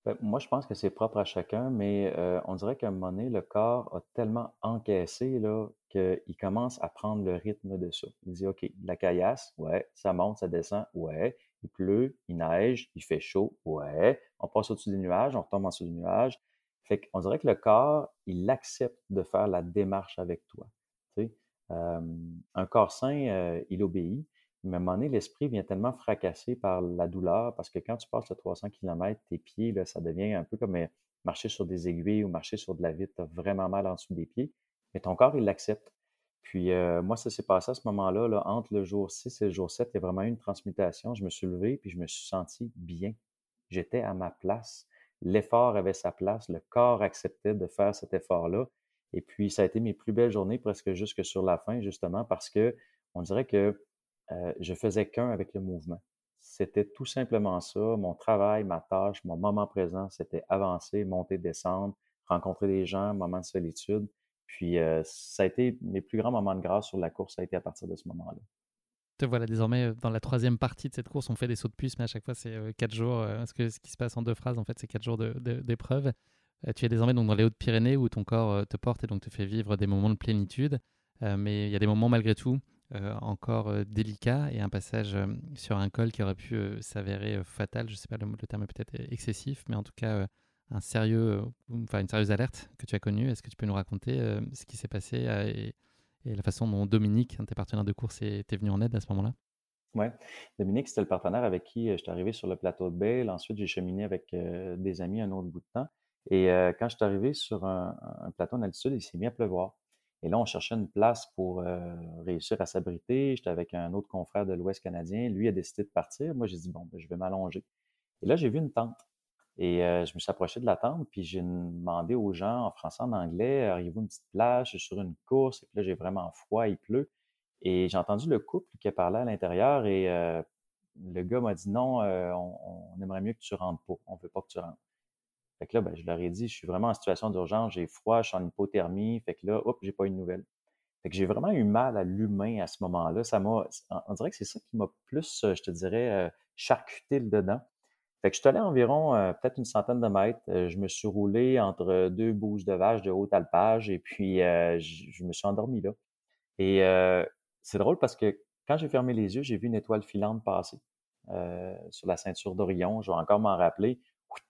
Speaker 1: Ben, moi, je pense que c'est propre à chacun, mais euh, on dirait qu'à un moment donné, le corps a tellement encaissé là, qu'il commence à prendre le rythme de ça. Il dit, OK, la caillasse, ouais, ça monte, ça descend, ouais, il pleut, il neige, il fait chaud, ouais, on passe au-dessus des nuages, on retombe en dessous des nuages. Fait qu'on dirait que le corps, il accepte de faire la démarche avec toi. Sais? un corps sain, euh, il obéit, Mais à un moment donné, l'esprit vient tellement fracassé par la douleur parce que quand tu passes le 300 km, tes pieds, là, ça devient un peu comme euh, marcher sur des aiguilles ou marcher sur de la vitre. Tu vraiment mal en dessous des pieds. Mais ton corps, il l'accepte. Puis euh, moi, ça s'est passé à ce moment-là, là, entre le jour 6 et le jour 7, il y a vraiment eu une transmutation. Je me suis levé puis je me suis senti bien. J'étais à ma place. L'effort avait sa place. Le corps acceptait de faire cet effort-là. Et puis, ça a été mes plus belles journées presque jusque sur la fin, justement, parce que on dirait que euh, je faisais qu'un avec le mouvement. C'était tout simplement ça. Mon travail, ma tâche, mon moment présent, c'était avancer, monter, descendre, rencontrer des gens, moment de solitude. Puis ça a été mes plus grands moments de grâce sur la course, ça a été à partir de ce moment-là.
Speaker 2: Te voilà désormais dans la troisième partie de cette course. On fait des sauts de puce, mais à chaque fois, c'est quatre jours. ce, que, ce qui se passe en deux phrases, en fait, c'est quatre jours d'épreuve. tu es désormais donc dans les Hautes-Pyrénées où ton corps te porte et donc te fait vivre des moments de plénitude. mais il y a des moments malgré tout encore euh, délicat et un passage euh, sur un col qui aurait pu s'avérer fatal. Je ne sais pas, le, terme est peut-être excessif, mais en tout cas, un sérieux, enfin, une sérieuse alerte que tu as connue. Est-ce que tu peux nous raconter ce qui s'est passé et, la façon dont Dominique, un de tes partenaires de course, était venu en aide à ce moment-là?
Speaker 1: Oui, Dominique, c'était le partenaire avec qui je suis arrivé sur le plateau de Bale. Ensuite, j'ai cheminé avec des amis un autre bout de temps. Et quand je suis arrivé sur un, un plateau en altitude, il s'est mis à pleuvoir. Et là, on cherchait une place pour euh, réussir à s'abriter. J'étais avec un autre confrère de l'Ouest canadien. Lui a décidé de partir. Moi, j'ai dit, bon, ben, je vais m'allonger. Et là, j'ai vu une tente. Et euh, je me suis approché de la tente, puis j'ai demandé aux gens en français, en anglais, arrivez-vous une petite plage, je suis sur une course, et puis là, j'ai vraiment froid, il pleut. Et j'ai entendu le couple qui parlé à l'intérieur, et euh, le gars m'a dit, non, on, on, aimerait mieux que tu rentres pas, on veut pas que tu rentres. Fait que là, ben, je leur ai dit, je suis vraiment en situation d'urgence, j'ai froid, je suis en hypothermie. Fait que là, hop, j'ai pas eu de nouvelles. Fait que j'ai vraiment eu mal à l'humain à ce moment-là. Ça m'a, on dirait que c'est ça qui m'a plus, euh, je te dirais, euh, charcuté le dedans. Fait que je suis allé environ euh, peut-être une centaine de mètres. je me suis roulé entre deux bouches de vache de haute alpage et puis je, me suis endormi là. Et c'est drôle parce que quand j'ai fermé les yeux, j'ai vu une étoile filante passer sur la ceinture d'Orion. Je vais encore m'en rappeler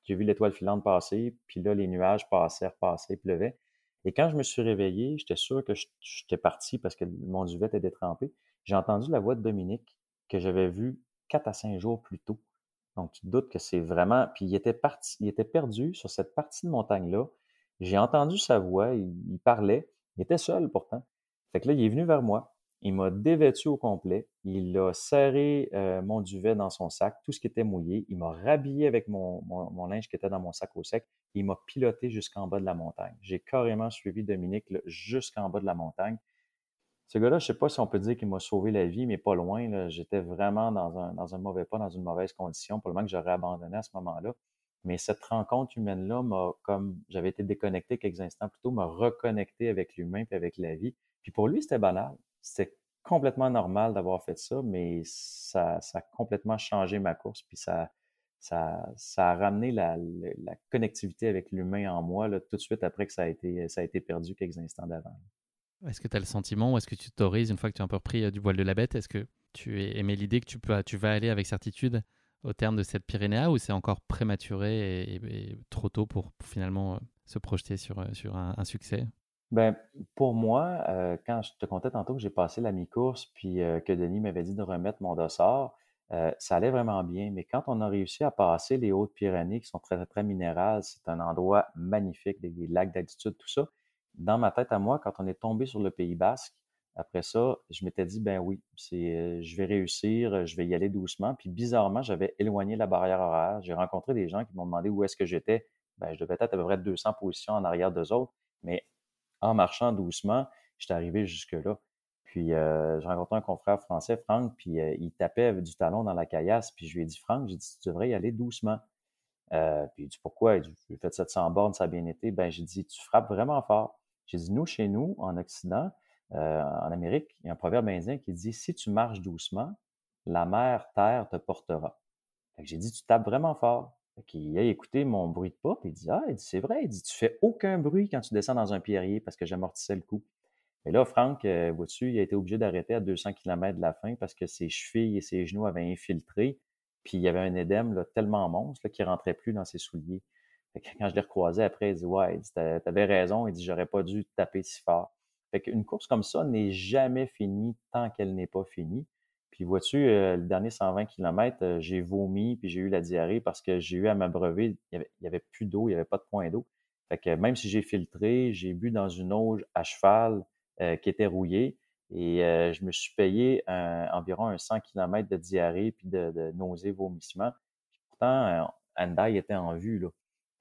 Speaker 1: j'ai vu l'étoile filante passer, puis là, les nuages passaient, repassaient, pleuvaient. Et quand je me suis réveillé, j'étais sûr que j'étais parti parce que mon duvet était détrempé. J'ai entendu la voix de Dominique que j'avais vue quatre à cinq jours plus tôt. Donc, tu te doutes que c'est vraiment. Puis il était parti, il était perdu sur cette partie de montagne-là. J'ai entendu sa voix, il parlait. Il était seul pourtant. Fait que là, il est venu vers moi. Il m'a dévêtu au complet. Il a serré euh, mon duvet dans son sac, tout ce qui était mouillé. Il m'a rhabillé avec mon, linge qui était dans mon sac au sec. Il m'a piloté jusqu'en bas de la montagne. J'ai carrément suivi Dominique jusqu'en bas de la montagne. Ce gars-là, je ne sais pas si on peut dire qu'il m'a sauvé la vie, mais pas loin. J'étais vraiment dans un, dans mauvais pas, dans une mauvaise condition, pour le moment que j'aurais abandonné à ce moment-là. Mais cette rencontre humaine-là m'a, comme j'avais été déconnecté quelques instants plus tôt, m'a reconnecté avec l'humain et avec la vie. Puis pour lui, c'était banal c'est complètement normal d'avoir fait ça, mais ça, a complètement changé ma course, puis ça, ça, a ramené la, connectivité avec l'humain en moi tout de suite après que ça a été, perdu quelques instants d'avant.
Speaker 2: Est-ce que tu as le sentiment, ou est-ce que tu t'autorises, une fois que tu as un peu repris euh, du voile de la bête, est-ce que tu aimais l'idée que tu, peux, vas aller avec certitude au terme de cette Pyrénéa, ou c'est encore prématuré et, trop tôt pour, finalement euh, se projeter sur, euh, sur un succès?
Speaker 1: Ben, pour moi, euh, quand je te contais tantôt que j'ai passé la mi-course, puis euh, que Denis m'avait dit de remettre mon dossard, euh, ça allait vraiment bien. Mais quand on a réussi à passer les Hautes-Pyrénées, qui sont très, très minérales, c'est un endroit magnifique, des, lacs d'altitude, tout ça. Dans ma tête à moi, quand on est tombé sur le Pays Basque, après ça, je m'étais dit, ben oui, c'est, je vais réussir, je vais y aller doucement. Puis bizarrement, j'avais éloigné la barrière horaire. J'ai rencontré des gens qui m'ont demandé où est-ce que j'étais. Ben, je devais être à peu près 200 positions en arrière d'eux autres. Mais en marchant doucement, j'étais arrivé jusque-là. Puis euh, j'ai rencontré un confrère français, Franck, puis euh, il tapait du talon dans la caillasse, puis je lui ai dit, Franck, j'ai dit, tu devrais y aller doucement. Euh, puis il dit, pourquoi? Il dit, j'ai fait 700 bornes, ça a bien été. Ben, j'ai dit, tu frappes vraiment fort. J'ai dit, nous, chez nous, en Occident, en Amérique, il y a un proverbe indien qui dit, si tu marches doucement, la mer terre te portera. j'ai dit, tu tapes vraiment fort. Il a écouté mon bruit de pas, il dit Ah, dit, c'est vrai, il dit, tu fais aucun bruit quand tu descends dans un pierrier parce que j'amortissais le coup. Et là, Franck, euh, vois-tu, il a été obligé d'arrêter à 200 km de la fin parce que ses chevilles et ses genoux avaient infiltré, puis il y avait un édème là, tellement monstre qu'il rentrait plus dans ses souliers. quand je l'ai recroisé après, il dit Ouais, il dit, t'avais raison, il dit, j'aurais pas dû taper si fort. Fait qu'une course comme ça n'est jamais finie tant qu'elle n'est pas finie. Puis vois-tu, le dernier 120 km, j'ai vomi, puis j'ai eu la diarrhée parce que j'ai eu à m'abreuver. Il n'y avait, plus d'eau, il n'y avait pas de point d'eau. Fait que même si j'ai filtré, j'ai bu dans une auge à cheval qui était rouillée. Et je me suis payé environ un 100 km de diarrhée puis de, de nausées, vomissements. pourtant, Andai était en vue. Là.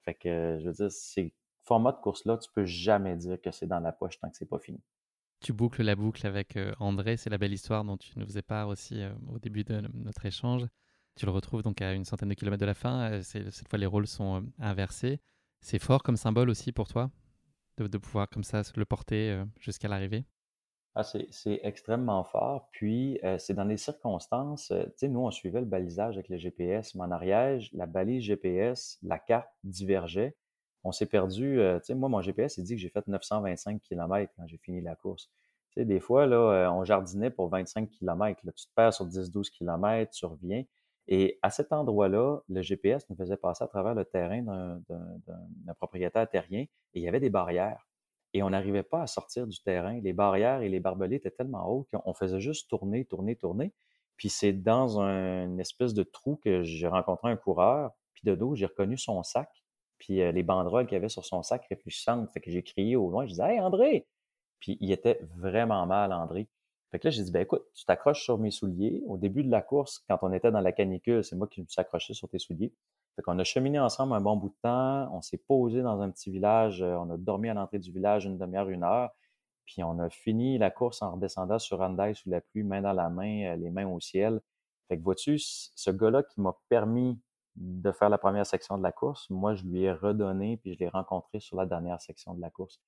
Speaker 1: Fait que, je veux dire, ces formats de course-là, tu peux jamais dire que c'est dans la poche tant que c'est pas fini.
Speaker 2: Tu boucles la boucle avec André, c'est la belle histoire dont tu nous faisais part aussi au début de notre échange. Tu le retrouves donc à une centaine de kilomètres de la fin. Cette fois, les rôles sont inversés. C'est fort comme symbole aussi pour toi de, pouvoir comme ça le porter jusqu'à l'arrivée?
Speaker 1: Ah, c'est extrêmement fort. Puis, euh, c'est dans les circonstances, euh, tu sais, nous, on suivait le balisage avec le GPS, mais en la balise GPS, la carte divergeait. On s'est perdu, euh, tu sais, moi, mon GPS, il dit que j'ai fait 925 km quand j'ai fini la course. Tu sais, des fois, là, on jardinait pour 25 km. Tu te perds sur 10-12 km, tu reviens. Et à cet endroit-là, le GPS nous faisait passer à travers le terrain d'un propriétaire terrien et il y avait des barrières et on n'arrivait pas à sortir du terrain. Les barrières et les barbelés étaient tellement hauts qu'on faisait juste tourner, tourner, tourner. Puis c'est dans un, une espèce de trou que j'ai rencontré un coureur, puis de dos, j'ai reconnu son sac, puis les banderoles qu'il avait sur son sac réfléchissantes. Fait que j'ai crié au loin, je disais Hey André! Puis il était vraiment mal, André. Fait que là, j'ai dit, ben écoute, tu t'accroches sur mes souliers. Au début de la course, quand on était dans la canicule, c'est moi qui me suis accroché sur tes souliers. Fait qu'on a cheminé ensemble un bon bout de temps. On s'est posé dans un petit village. On a dormi à l'entrée du village une demi-heure, une heure. Puis on a fini la course en redescendant sur Andai sous la pluie, main dans la main, les mains au ciel. Fait que vois-tu, ce gars-là qui m'a permis de faire la première section de la course, moi, je lui ai redonné, puis je l'ai rencontré sur la dernière section de la course.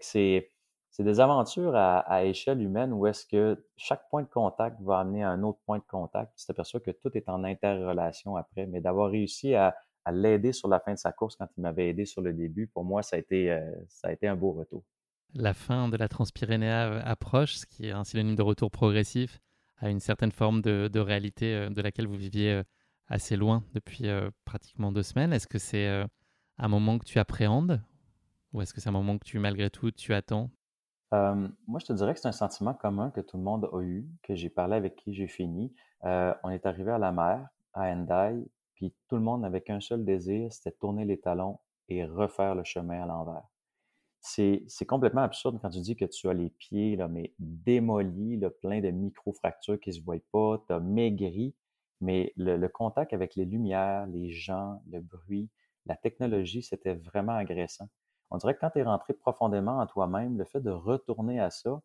Speaker 1: C'est, des aventures à, échelle humaine où est-ce que chaque point de contact va amener à un autre point de contact. Tu t'aperçois que tout est en interrelation après, mais d'avoir réussi à, l'aider sur la fin de sa course quand il m'avait aidé sur le début, pour moi, ça a été, euh, un beau retour.
Speaker 2: La fin de la Transpyrénéa approche, ce qui est un synonyme de retour progressif à une certaine forme de, réalité euh, de laquelle vous viviez euh, assez loin depuis pratiquement deux semaines. Est-ce que c'est un moment que tu appréhendes ou est-ce que c'est un moment que tu, malgré tout, tu attends?
Speaker 1: Euh, moi, je te dirais que c'est un sentiment commun que tout le monde a eu, que j'ai parlé avec qui j'ai fini. Euh, on est arrivé à la mer, à Hendai, puis tout le monde n'avait qu'un seul désir, c'était tourner les talons et refaire le chemin à l'envers. C'est, complètement absurde quand tu dis que tu as les pieds mais démolis, plein de micro-fractures qui se voient pas, tu as maigri, mais le contact avec les lumières, les gens, le bruit, la technologie, c'était vraiment agressant on dirait que quand tu es rentré profondément en toi-même, le fait de retourner à ça,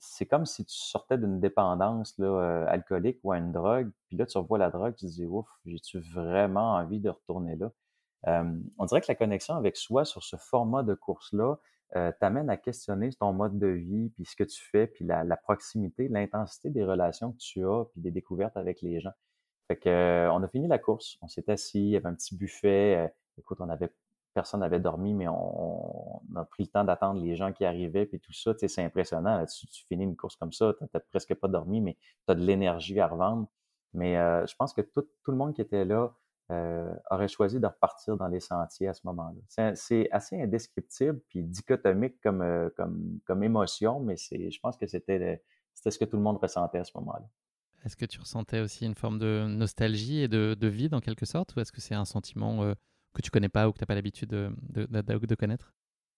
Speaker 1: c'est comme si tu sortais d'une dépendance là, euh, alcoolique ou à une drogue, puis là, tu revois la drogue, tu te dis, ouf, j'ai-tu vraiment envie de retourner là? on dirait que la connexion avec soi sur ce format de course-là euh, t'amène à questionner ton mode de vie, puis ce que tu fais, puis la, proximité, l'intensité des relations que tu as, puis des découvertes avec les gens. Fait que, on a fini la course, on s'est assis, il y avait un petit buffet. écoute, personne n'avait dormi, mais on, a pris le temps d'attendre les gens qui arrivaient, puis tout ça, c'est impressionnant. Tu, finis une course comme ça, tu n'as presque pas dormi, mais tu as de l'énergie à revendre. Mais je pense que tout, le monde qui était là aurait choisi de repartir dans les sentiers à ce moment-là. C'est assez indescriptible, puis dichotomique comme, comme émotion, mais je pense que c'était ce que tout le monde ressentait à ce moment-là.
Speaker 2: Est-ce que tu ressentais aussi une forme de nostalgie et de, de vide en quelque sorte, ou est-ce que c'est un sentiment que tu connais pas ou que tu n'as pas l'habitude de, connaître?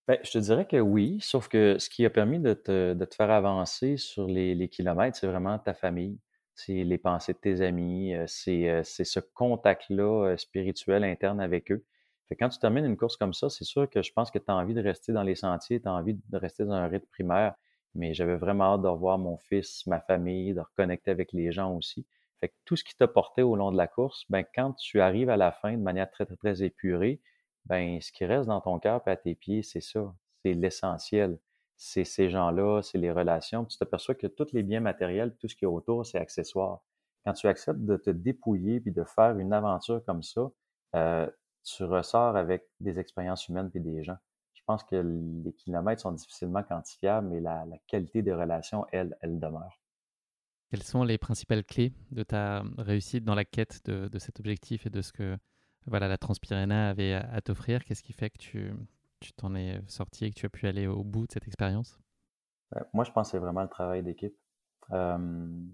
Speaker 1: Ben, je te dirais que oui, sauf que ce qui a permis de te, faire avancer sur les, kilomètres, c'est vraiment ta famille, c'est les pensées de tes amis, euh, euh, c'est ce contact-là euh, spirituel interne avec eux. Quand tu termines une course comme ça, c'est sûr que je pense que tu as envie de rester dans les sentiers, tu as envie de rester dans un rythme primaire, mais j'avais vraiment hâte de revoir mon fils, ma famille, de reconnecter avec les gens aussi. Fait que tout ce qui t'a porté au long de la course, ben, quand tu arrives à la fin de manière très, très, très épurée, ben, ce qui reste dans ton cœur et à tes pieds, c'est ça. C'est l'essentiel. C'est ces gens-là, c'est les relations. tu t'aperçois que tous les biens matériels, tout ce qui est autour, c'est accessoire. Quand tu acceptes de te dépouiller puis de faire une aventure comme ça, euh, tu ressors avec des expériences humaines et des gens. Je pense que les kilomètres sont difficilement quantifiables, mais la, la qualité des relations, elle, elle demeure.
Speaker 2: Quelles sont les principales clés de ta réussite dans la quête de, cet objectif et de ce que voilà, la Transpyréna avait à, t'offrir? Qu'est-ce qui fait que tu, tu t'en es sorti et que tu as pu aller au bout de cette expérience?
Speaker 1: Moi, je pense que c'est vraiment le travail d'équipe. comme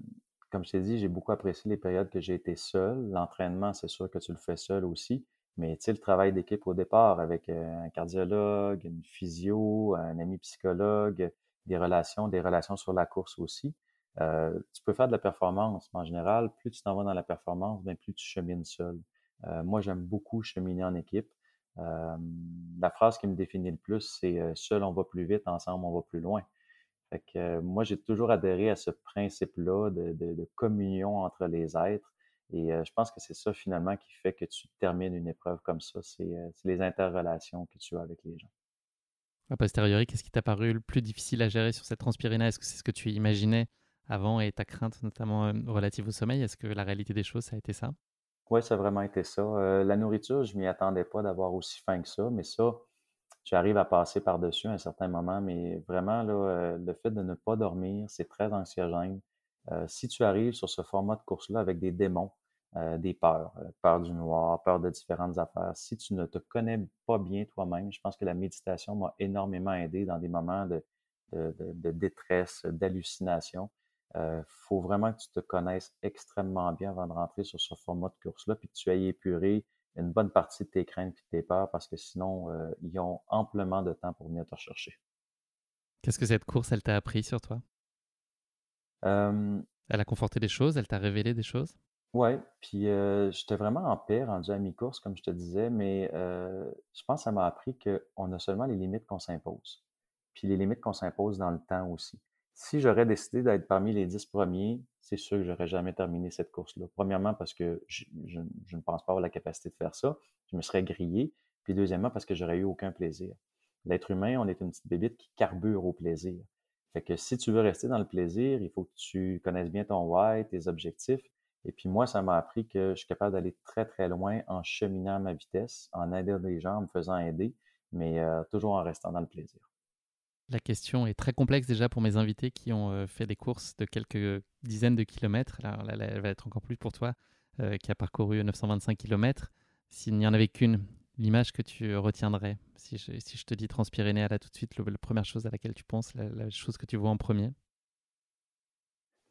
Speaker 1: je t'ai dit, j'ai beaucoup apprécié les périodes que j'ai été seul. L'entraînement, c'est sûr que tu le fais seul aussi. Mais tu sais, le travail d'équipe au départ avec euh, un cardiologue, une physio, un ami psychologue, des relations, des relations sur la course aussi. Euh, tu peux faire de la performance, mais en général, plus tu t'en vas dans la performance, bien plus tu chemines seul. Euh, moi, j'aime beaucoup cheminer en équipe. la phrase qui me définit le plus, c'est seul on va plus vite, ensemble on va plus loin. Fait que moi, j'ai toujours adhéré à ce principe-là de, de, communion entre les êtres. Et je pense que c'est ça finalement qui fait que tu termines une épreuve comme ça. C'est les interrelations que tu as avec les gens.
Speaker 2: A posteriori, qu'est-ce qui t'a paru le plus difficile à gérer sur cette transpirina Est-ce que c'est ce que tu imaginais avant et ta crainte notamment relative au sommeil? Est-ce que la réalité des choses, ça a été ça?
Speaker 1: Oui, ça a vraiment été ça. la nourriture, je m'y attendais pas d'avoir aussi faim que ça, mais ça, j'arrive à passer par-dessus à un certain moment. Mais vraiment, là, le fait de ne pas dormir, c'est très anxiogène. Euh, si tu arrives sur ce format de course-là avec des démons, euh, des peurs, euh, peur du noir, peur de différentes affaires, si tu ne te connais pas bien toi-même, je pense que la méditation m'a énormément aidé dans des moments de, détresse, d'hallucination. Il faut vraiment que tu te connaisses extrêmement bien avant de rentrer sur ce format de course-là, puis que tu aies épuré une bonne partie de tes craintes et de tes peurs, parce que sinon, ils ont amplement de temps pour venir te rechercher.
Speaker 2: Qu'est-ce que cette course, elle t'a appris sur toi? Elle a conforté des choses, elle t'a révélé des choses?
Speaker 1: Oui, puis j'étais vraiment en paix rendu à mi-course, comme je te disais, mais je pense que ça m'a appris qu'on a seulement les limites qu'on s'impose, puis les limites qu'on s'impose dans le temps aussi. Si j'aurais décidé d'être parmi les dix premiers, c'est sûr que j'aurais jamais terminé cette course-là. Premièrement, parce que je, ne pense pas avoir la capacité de faire ça, je me serais grillé, puis deuxièmement, parce que j'aurais eu aucun plaisir. L'être humain, on est une petite bébite qui carbure au plaisir. Fait que si tu veux rester dans le plaisir, il faut que tu connaisses bien ton why, tes objectifs. Et puis moi, ça m'a appris que je suis capable d'aller très, très loin en cheminant ma vitesse, en aidant les gens, en me faisant aider, mais euh, toujours en restant dans le plaisir.
Speaker 2: La question est très complexe déjà pour mes invités qui ont euh, fait des courses de quelques dizaines de kilomètres. Alors là, elle va être encore plus pour toi, euh, qui a parcouru 925 kilomètres. S'il n'y en avait qu'une, l'image que tu retiendrais si je, si je te dis Transpyrénées, là tout de suite, la première chose à laquelle tu penses, la, chose que tu vois en premier?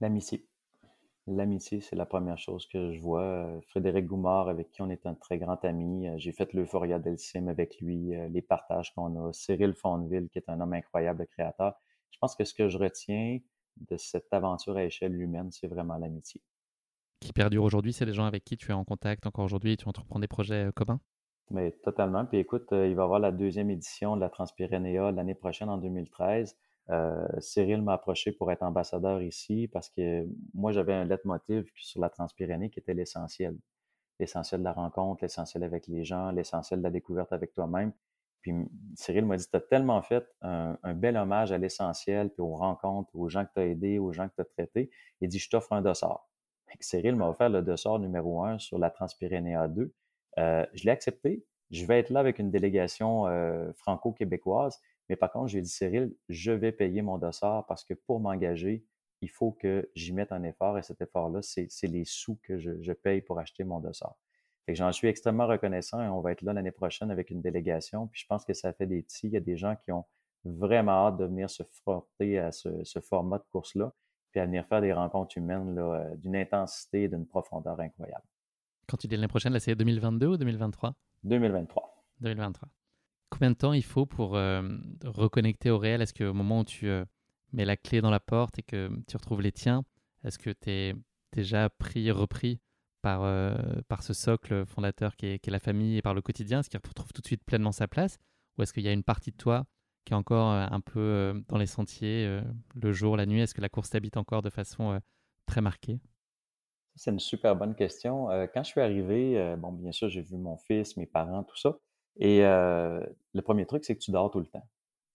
Speaker 1: L'amitié. L'amitié, c'est la première chose que je vois. Frédéric Goumard, avec qui on est un très grand ami, j'ai fait l'Euphoria d'Elsim avec lui, les partages qu'on a. Cyril Fondeville, qui est un homme incroyable, créateur. Je pense que ce que je retiens de cette aventure à échelle humaine, c'est vraiment l'amitié.
Speaker 2: Qui perdure aujourd'hui, c'est des gens avec qui tu es en contact encore aujourd'hui et tu entreprends des projets communs?
Speaker 1: Mais totalement. Puis écoute, euh, il va y avoir la deuxième édition de la Transpyrénéa l'année prochaine, en 2013. Euh, Cyril m'a approché pour être ambassadeur ici parce que moi, j'avais un leitmotiv sur la Transpyrénée qui était l'essentiel. L'essentiel de la rencontre, l'essentiel avec les gens, l'essentiel de la découverte avec toi-même. Puis Cyril m'a dit, tu as tellement fait un, bel hommage à l'essentiel, puis aux rencontres, aux gens que tu as aidés, aux gens que tu as traités. Il dit, je t'offre un dossard. Cyril m'a offert le dossard numéro un sur la Transpyrénéa 2. Euh, je l'ai accepté. Je vais être là avec une délégation euh, franco-québécoise. Mais par contre, j'ai dit, Cyril, je vais payer mon dossard parce que pour m'engager, il faut que j'y mette un effort et cet effort-là, c'est les sous que je, paye pour acheter mon dossard. j'en suis extrêmement reconnaissant et on va être là l'année prochaine avec une délégation. Puis je pense que ça fait des petits. Il y a des gens qui ont vraiment hâte de venir se frotter à ce, format de course-là, puis à venir faire des rencontres humaines euh, d'une intensité et d'une profondeur incroyable.
Speaker 2: Quand tu dis l'année prochaine, là, c'est 2022 ou 2023
Speaker 1: 2023.
Speaker 2: 2023. Combien de temps il faut pour euh, reconnecter au réel? Est-ce qu'au moment où tu euh, mets la clé dans la porte et que tu retrouves les tiens, est-ce que tu es déjà pris, repris par, euh, par ce socle fondateur qui est, la famille et par le quotidien? Est-ce qu'il retrouve tout de suite pleinement sa place? Ou est-ce qu'il y a une partie de toi qui est encore un peu dans les sentiers, le jour, la nuit? Est-ce que la course t'habite encore de façon très marquée?
Speaker 1: C'est une super bonne question. Euh, quand je suis arrivé, euh, bon, bien sûr, j'ai vu mon fils, mes parents, tout ça. Et euh, le premier truc, c'est que tu dors tout le temps.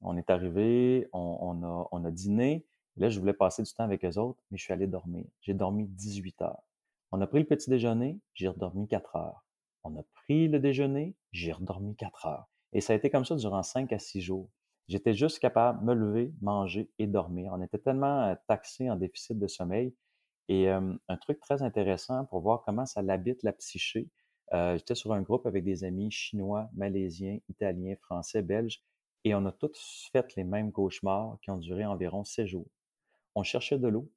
Speaker 1: On est arrivé, on, a, on a dîné. Là, je voulais passer du temps avec eux autres, mais je suis allé dormir. J'ai dormi 18 heures. On a pris le petit déjeuner, j'ai redormi 4 heures. On a pris le déjeuner, j'ai redormi 4 heures. Et ça a été comme ça durant 5 à 6 jours. J'étais juste capable de me lever, manger et dormir. On était tellement taxés en déficit de sommeil et un truc très intéressant pour voir comment ça l'habite la psyché. J'étais sur un groupe avec des amis chinois, malaisiens, italiens, français, belges, et on a tous fait les mêmes cauchemars qui ont duré environ sept jours. On cherchait de l'eau,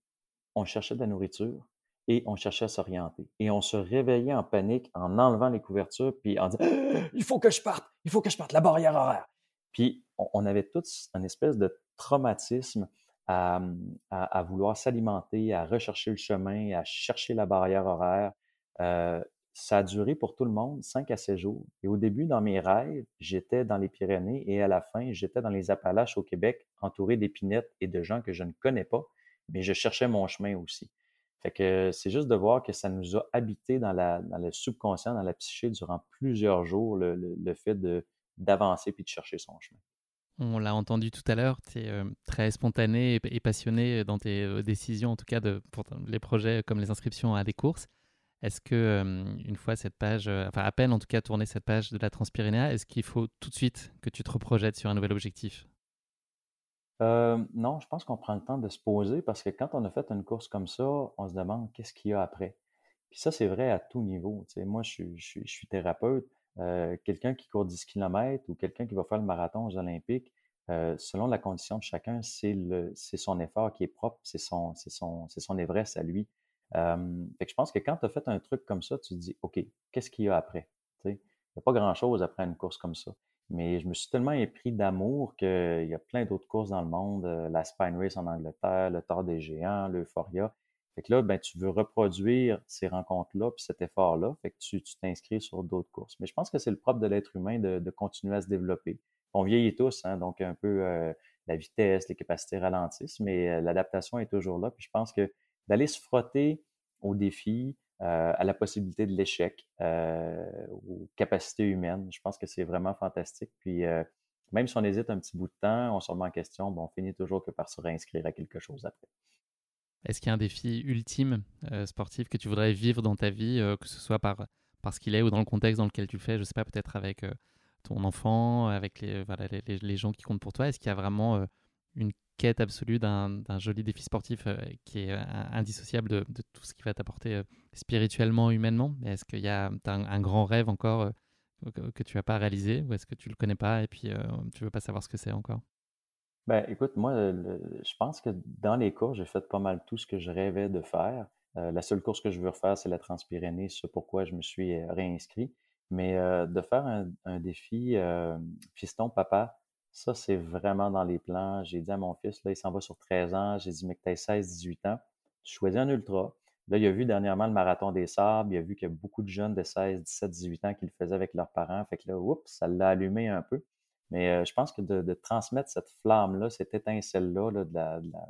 Speaker 1: on cherchait de la nourriture, et on cherchait à s'orienter. Et on se réveillait en panique en enlevant les couvertures, puis en disant Il faut que je parte, il faut que je parte, la barrière horaire. Puis on, avait tous un espèce de traumatisme à, vouloir s'alimenter, à rechercher le chemin, à chercher la barrière horaire. Euh, ça a duré pour tout le monde cinq à 6 jours. Et au début, dans mes rêves, j'étais dans les Pyrénées et à la fin, j'étais dans les Appalaches au Québec, entouré d'épinettes et de gens que je ne connais pas, mais je cherchais mon chemin aussi. Fait que c'est juste de voir que ça nous a habité dans, la, dans le subconscient, dans la psyché durant plusieurs jours, le, le, fait de, d'avancer puis de chercher son chemin.
Speaker 2: On l'a entendu tout à l'heure, tu es euh, très spontané et, passionné dans tes euh, décisions, en tout cas de, pour les projets comme les inscriptions à des courses. Est-ce que, euh, une fois cette page, enfin à peine en tout cas tourner cette page de la Transpyrénéa, est-ce qu'il faut tout de suite que tu te reprojettes sur un nouvel objectif?
Speaker 1: Non, je pense qu'on prend le temps de se poser parce que quand on a fait une course comme ça, on se demande qu'est-ce qu'il y a après. Puis ça, c'est vrai à tout niveau. moi, je suis, thérapeute. Euh, quelqu'un qui court 10 km ou quelqu'un qui va faire le marathon aux Olympiques, euh, selon la condition de chacun, c'est son effort qui est propre, c'est son, son, son à lui. fait que je pense que quand tu as fait un truc comme ça, tu te dis, OK, qu'est-ce qu'il y a après? Il n'y a pas grand-chose après une course comme ça. Mais je me suis tellement épris d'amour qu'il y a plein d'autres courses dans le monde, euh, la Spine Race en Angleterre, le Tour des Géants, l'Euphoria. Fait que là, ben, tu veux reproduire ces rencontres-là, puis cet effort-là. Fait que tu t'inscris sur d'autres courses. Mais je pense que c'est le propre de l'être humain de, continuer à se développer. On vieillit tous, hein, donc un peu euh, la vitesse, les capacités ralentissent, mais euh, l'adaptation est toujours là. Puis je pense que d'aller se frotter aux défis, euh, à la possibilité de l'échec, euh, aux capacités humaines. Je pense que c'est vraiment fantastique. Puis euh, même si on hésite un petit bout de temps, on se remet en question, bon, on finit toujours que par se réinscrire à quelque chose après.
Speaker 2: Est-ce qu'il y a un défi ultime sportif que tu voudrais vivre dans ta vie, que ce soit par, parce qu'il est ou dans le contexte dans lequel tu le fais, je ne sais pas, peut-être avec ton enfant, avec les, voilà, les, gens qui comptent pour toi? Est-ce qu'il y a vraiment une quête absolue d'un joli défi sportif euh, qui est euh, indissociable de, tout ce qui va t'apporter euh, spirituellement, humainement? Est-ce qu'il y a un, grand rêve encore que tu n'as pas réalisé ou est-ce que tu ne le connais pas et puis tu veux pas savoir ce que c'est encore?
Speaker 1: Ben, écoute, moi, je pense que dans les courses, j'ai fait pas mal tout ce que je rêvais de faire. la seule course que je veux refaire, c'est la Transpyrénée, c'est pourquoi je me suis réinscrit. Mais de faire un, défi fiston papa, ça, c'est vraiment dans les plans. J'ai dit à mon fils, là, il s'en va sur 13 ans. J'ai dit, mais que tu 16, 18 ans, tu choisis un ultra. Là, il a vu dernièrement le marathon des sables. Il a vu qu'il y a beaucoup de jeunes de 16, 17, 18 ans qui le faisaient avec leurs parents. Fait que là, oups, ça l'a allumé un peu. Mais euh, je pense que de, transmettre cette flamme-là, cette étincelle-là de,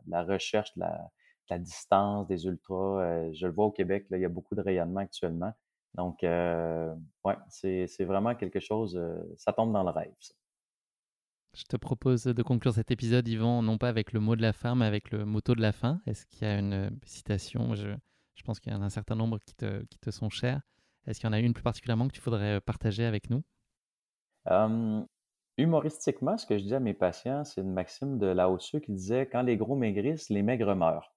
Speaker 1: la, recherche, de la, distance des ultras, euh, je le vois au Québec, là, il y a beaucoup de rayonnement actuellement. Donc, euh, ouais, c'est vraiment quelque chose, ça tombe dans le rêve. Ça.
Speaker 2: Je te propose de conclure cet épisode, Yvan, non pas avec le mot de la fin, mais avec le motto de la fin. Est-ce qu'il y a une euh, citation? Je, pense qu'il y en a un certain nombre qui te, qui te sont chères. Est-ce qu'il y en a une plus particulièrement que tu voudrais euh, partager avec nous?
Speaker 1: Humoristiquement, ce que je dis à mes patients, c'est une maxime de Lao Tzu qui disait Quand les gros maigrissent, les maigres meurent.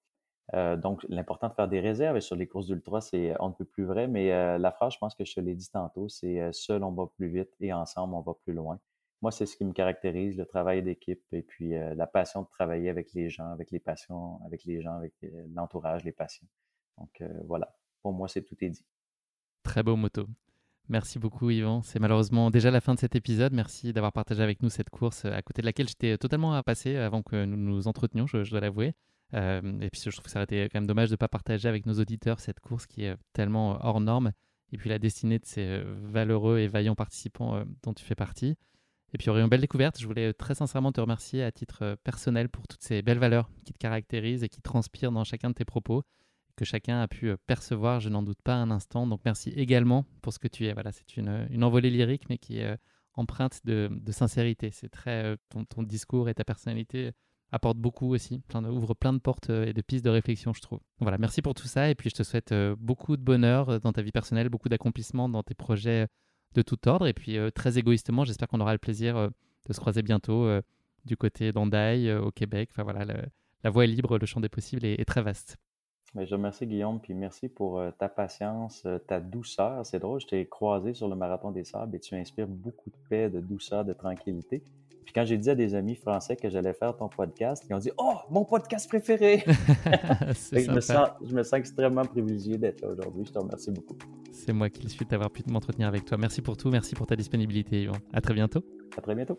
Speaker 1: Euh, donc, l'important de faire des réserves, et sur les courses d'ultra, c'est on ne peut plus vrai, mais la phrase, je pense que je te l'ai dit tantôt, c'est seul on va plus vite et ensemble on va plus loin moi, c'est ce qui me caractérise, le travail d'équipe et puis euh, la passion de travailler avec les gens, avec les passions, avec les gens, avec euh, l'entourage, les patients. Donc euh, voilà, pour moi, c'est tout est dit.
Speaker 2: Très beau moto. Merci beaucoup Yvan. C'est malheureusement déjà la fin de cet épisode. Merci d'avoir partagé avec nous cette course à côté de laquelle j'étais totalement à passer avant que nous nous entretenions, je, dois l'avouer. et puis je trouve que ça aurait été quand même dommage de ne pas partager avec nos auditeurs cette course qui est tellement hors norme et puis la destinée de ces valeureux et vaillants participants dont tu fais partie. Et puis, une belle découverte. Je voulais très sincèrement te remercier à titre euh, personnel pour toutes ces belles valeurs qui te caractérisent et qui transpirent dans chacun de tes propos, que chacun a pu euh, percevoir, je n'en doute pas un instant. Donc, merci également pour ce que tu es. Voilà, c'est une, une envolée lyrique, mais qui est euh, empreinte de, sincérité. C'est très ton, ton, discours et ta personnalité apportent beaucoup aussi, plein ouvre plein de portes et de pistes de réflexion, je trouve. voilà, merci pour tout ça. Et puis, je te souhaite beaucoup de bonheur dans ta vie personnelle, beaucoup d'accomplissement dans tes projets de tout ordre. Et puis, euh, très égoïstement, j'espère qu'on aura le plaisir euh, de se croiser bientôt euh, du côté d'Andaï, au Québec. Enfin voilà, la voie est libre, le champ des possibles est, très vaste.
Speaker 1: Mais je remercie Guillaume, puis merci pour ta patience, ta douceur. C'est drôle, je t'ai croisé sur le marathon des sables et tu inspires beaucoup de paix, de douceur, de tranquillité. Puis quand j'ai dit à des amis français que j'allais faire ton podcast, ils ont dit Oh, mon podcast préféré je, me sens, je me sens extrêmement privilégié d'être là aujourd'hui. Je te remercie beaucoup.
Speaker 2: C'est moi qui le suis d'avoir pu m'entretenir avec toi. Merci pour tout. Merci pour ta disponibilité, Yvan. À très bientôt.
Speaker 1: À très bientôt.